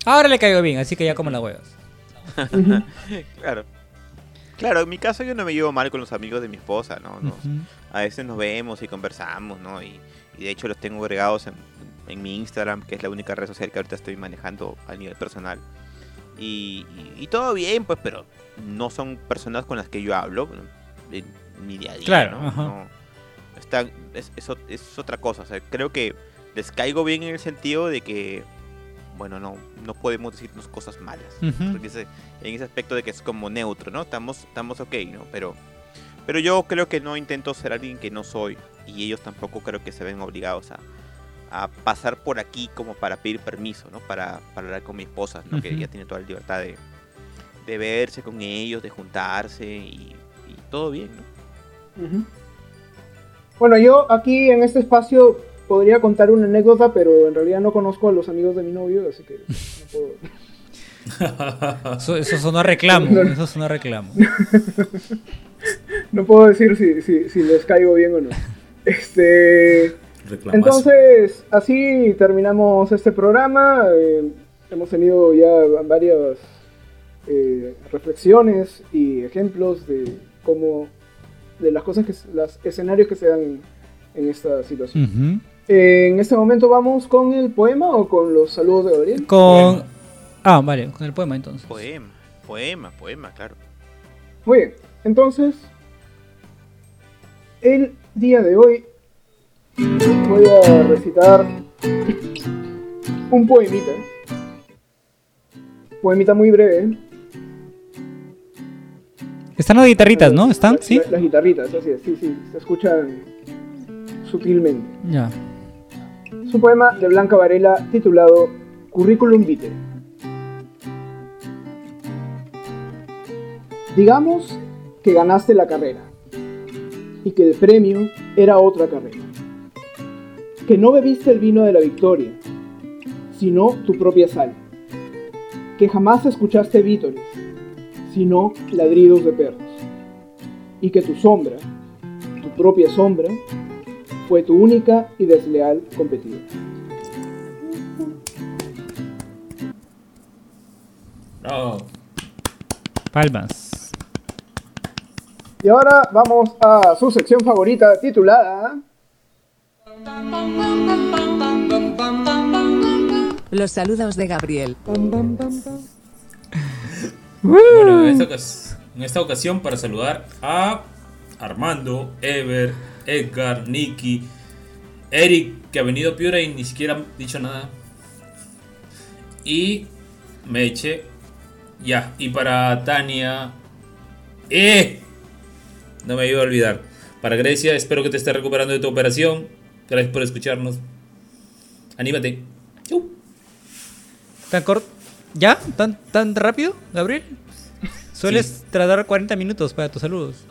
Ahora le caigo bien, así que ya como las huevas. (laughs) Claro. Claro, en mi caso yo no me llevo mal con los amigos de mi esposa, ¿no? Nos- a veces nos vemos y conversamos, ¿no? Y, y de hecho los tengo agregados en, en mi Instagram, que es la única red social que ahorita estoy manejando a nivel personal. Y, y- y todo bien, pues, pero no son personas con las que yo hablo en mi día a día, Claro, ¿no? están- es, es otra cosa, o sea, creo que les caigo bien en el sentido de que, bueno, no, no podemos decirnos cosas malas. Porque ese- en ese aspecto de que es como neutro, ¿no? Estamos, estamos ok, ¿no? Pero, pero yo creo que no intento ser alguien que no soy y ellos tampoco creo que se ven obligados a, a pasar por aquí como para pedir permiso, ¿no? Para, para hablar con mi esposa, ¿no? Que ella tiene toda la libertad de, de verse con ellos, de juntarse y, y todo bien, ¿no? Bueno, yo aquí en este espacio podría contar una anécdota, pero en realidad no conozco a los amigos de mi novio, así que no puedo. (laughs) Eso, eso sonó a reclamo, eso sonó a reclamo. (laughs) No puedo decir si, si, si les caigo bien o no. Este, Reclamazo. entonces, así terminamos este programa. Eh, hemos tenido ya varias eh, reflexiones y ejemplos de cómo de las cosas que, los escenarios que se dan en, esta situación. Eh, en este momento vamos con el poema o con los saludos de Gabriel. Con... Poema. Ah, vale, con el poema entonces. Poema, poema, poema, claro. Muy bien, entonces, el día de hoy voy a recitar un poemita. Poemita muy breve. Están las guitarritas, ¿no? ¿Están? Sí. la- las guitarritas, así es, sí, sí, se escuchan sutilmente. Ya. Es un poema de Blanca Varela titulado Curriculum Vitae. Digamos que ganaste la carrera y que el premio era otra carrera. Que no bebiste el vino de la victoria, sino tu propia sal. Que jamás escuchaste vítores, sino ladridos de perros. Y que tu sombra, tu propia sombra, fue tu única y desleal competidora. Bravo. Palmas. Y ahora vamos a su sección favorita titulada Los saludos de Gabriel. Bueno, en esta, ocas- en esta ocasión para saludar a Armando, Ever, Edgar, Nicky, Eric, que ha venido a Piura y ni siquiera ha dicho nada. Y Meche. Ya, y para Tania. ¡Eh! No me iba a olvidar. Para Grecia, espero que te estés recuperando de tu operación. Gracias por escucharnos. Anímate. Chau. ¿Tan corto? ¿Ya? ¿Tan, ¿Tan rápido, Gabriel? Sueles tardar 40 minutos para tus saludos.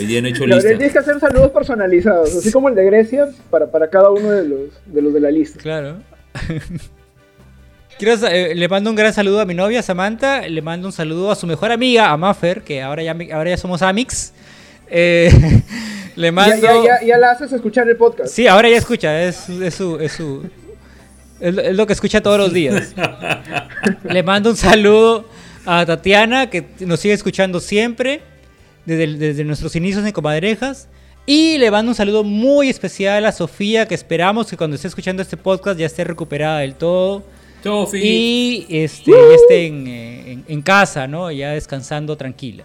Hoy día no he hecho lista. tienes que hacer saludos personalizados, así como el de Grecia, para, para cada uno de los, de los de la lista. Claro. (laughs) Quiero, eh, le mando un gran saludo a mi novia Samantha, le mando un saludo a su mejor amiga, a Maffer, que ahora ya, ahora ya somos Amix. Eh, (laughs) le Ya, mando... ya, ya, ya la haces escuchar el podcast. Sí, ahora ya escucha, es, es su... Es, su es lo que escucha todos los días. (laughs) Le mando un saludo a Tatiana, que nos sigue escuchando siempre, desde, nuestros inicios en Comadrejas. Y le mando un saludo muy especial a Sofía, que esperamos que cuando esté escuchando este podcast ya esté recuperada del todo. Y este, ya esté en, eh, en- en casa, ¿no? Ya descansando tranquila.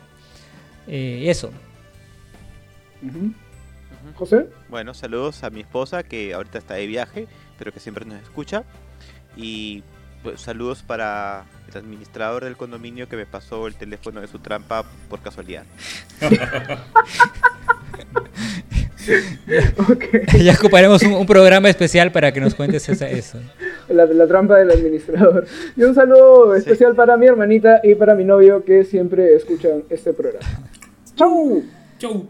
Eh, eso. José, Bueno, saludos a mi esposa que ahorita está de viaje, pero que siempre nos escucha. Y saludos para el administrador del condominio que me pasó el teléfono de su trampa por casualidad. (laughs) (laughs) ya ocuparemos un, un programa especial para que nos cuentes esa- eso. La, la trampa del administrador. Y un saludo especial para mi hermanita y para mi novio que siempre escuchan este programa. ¡Chau! Chau.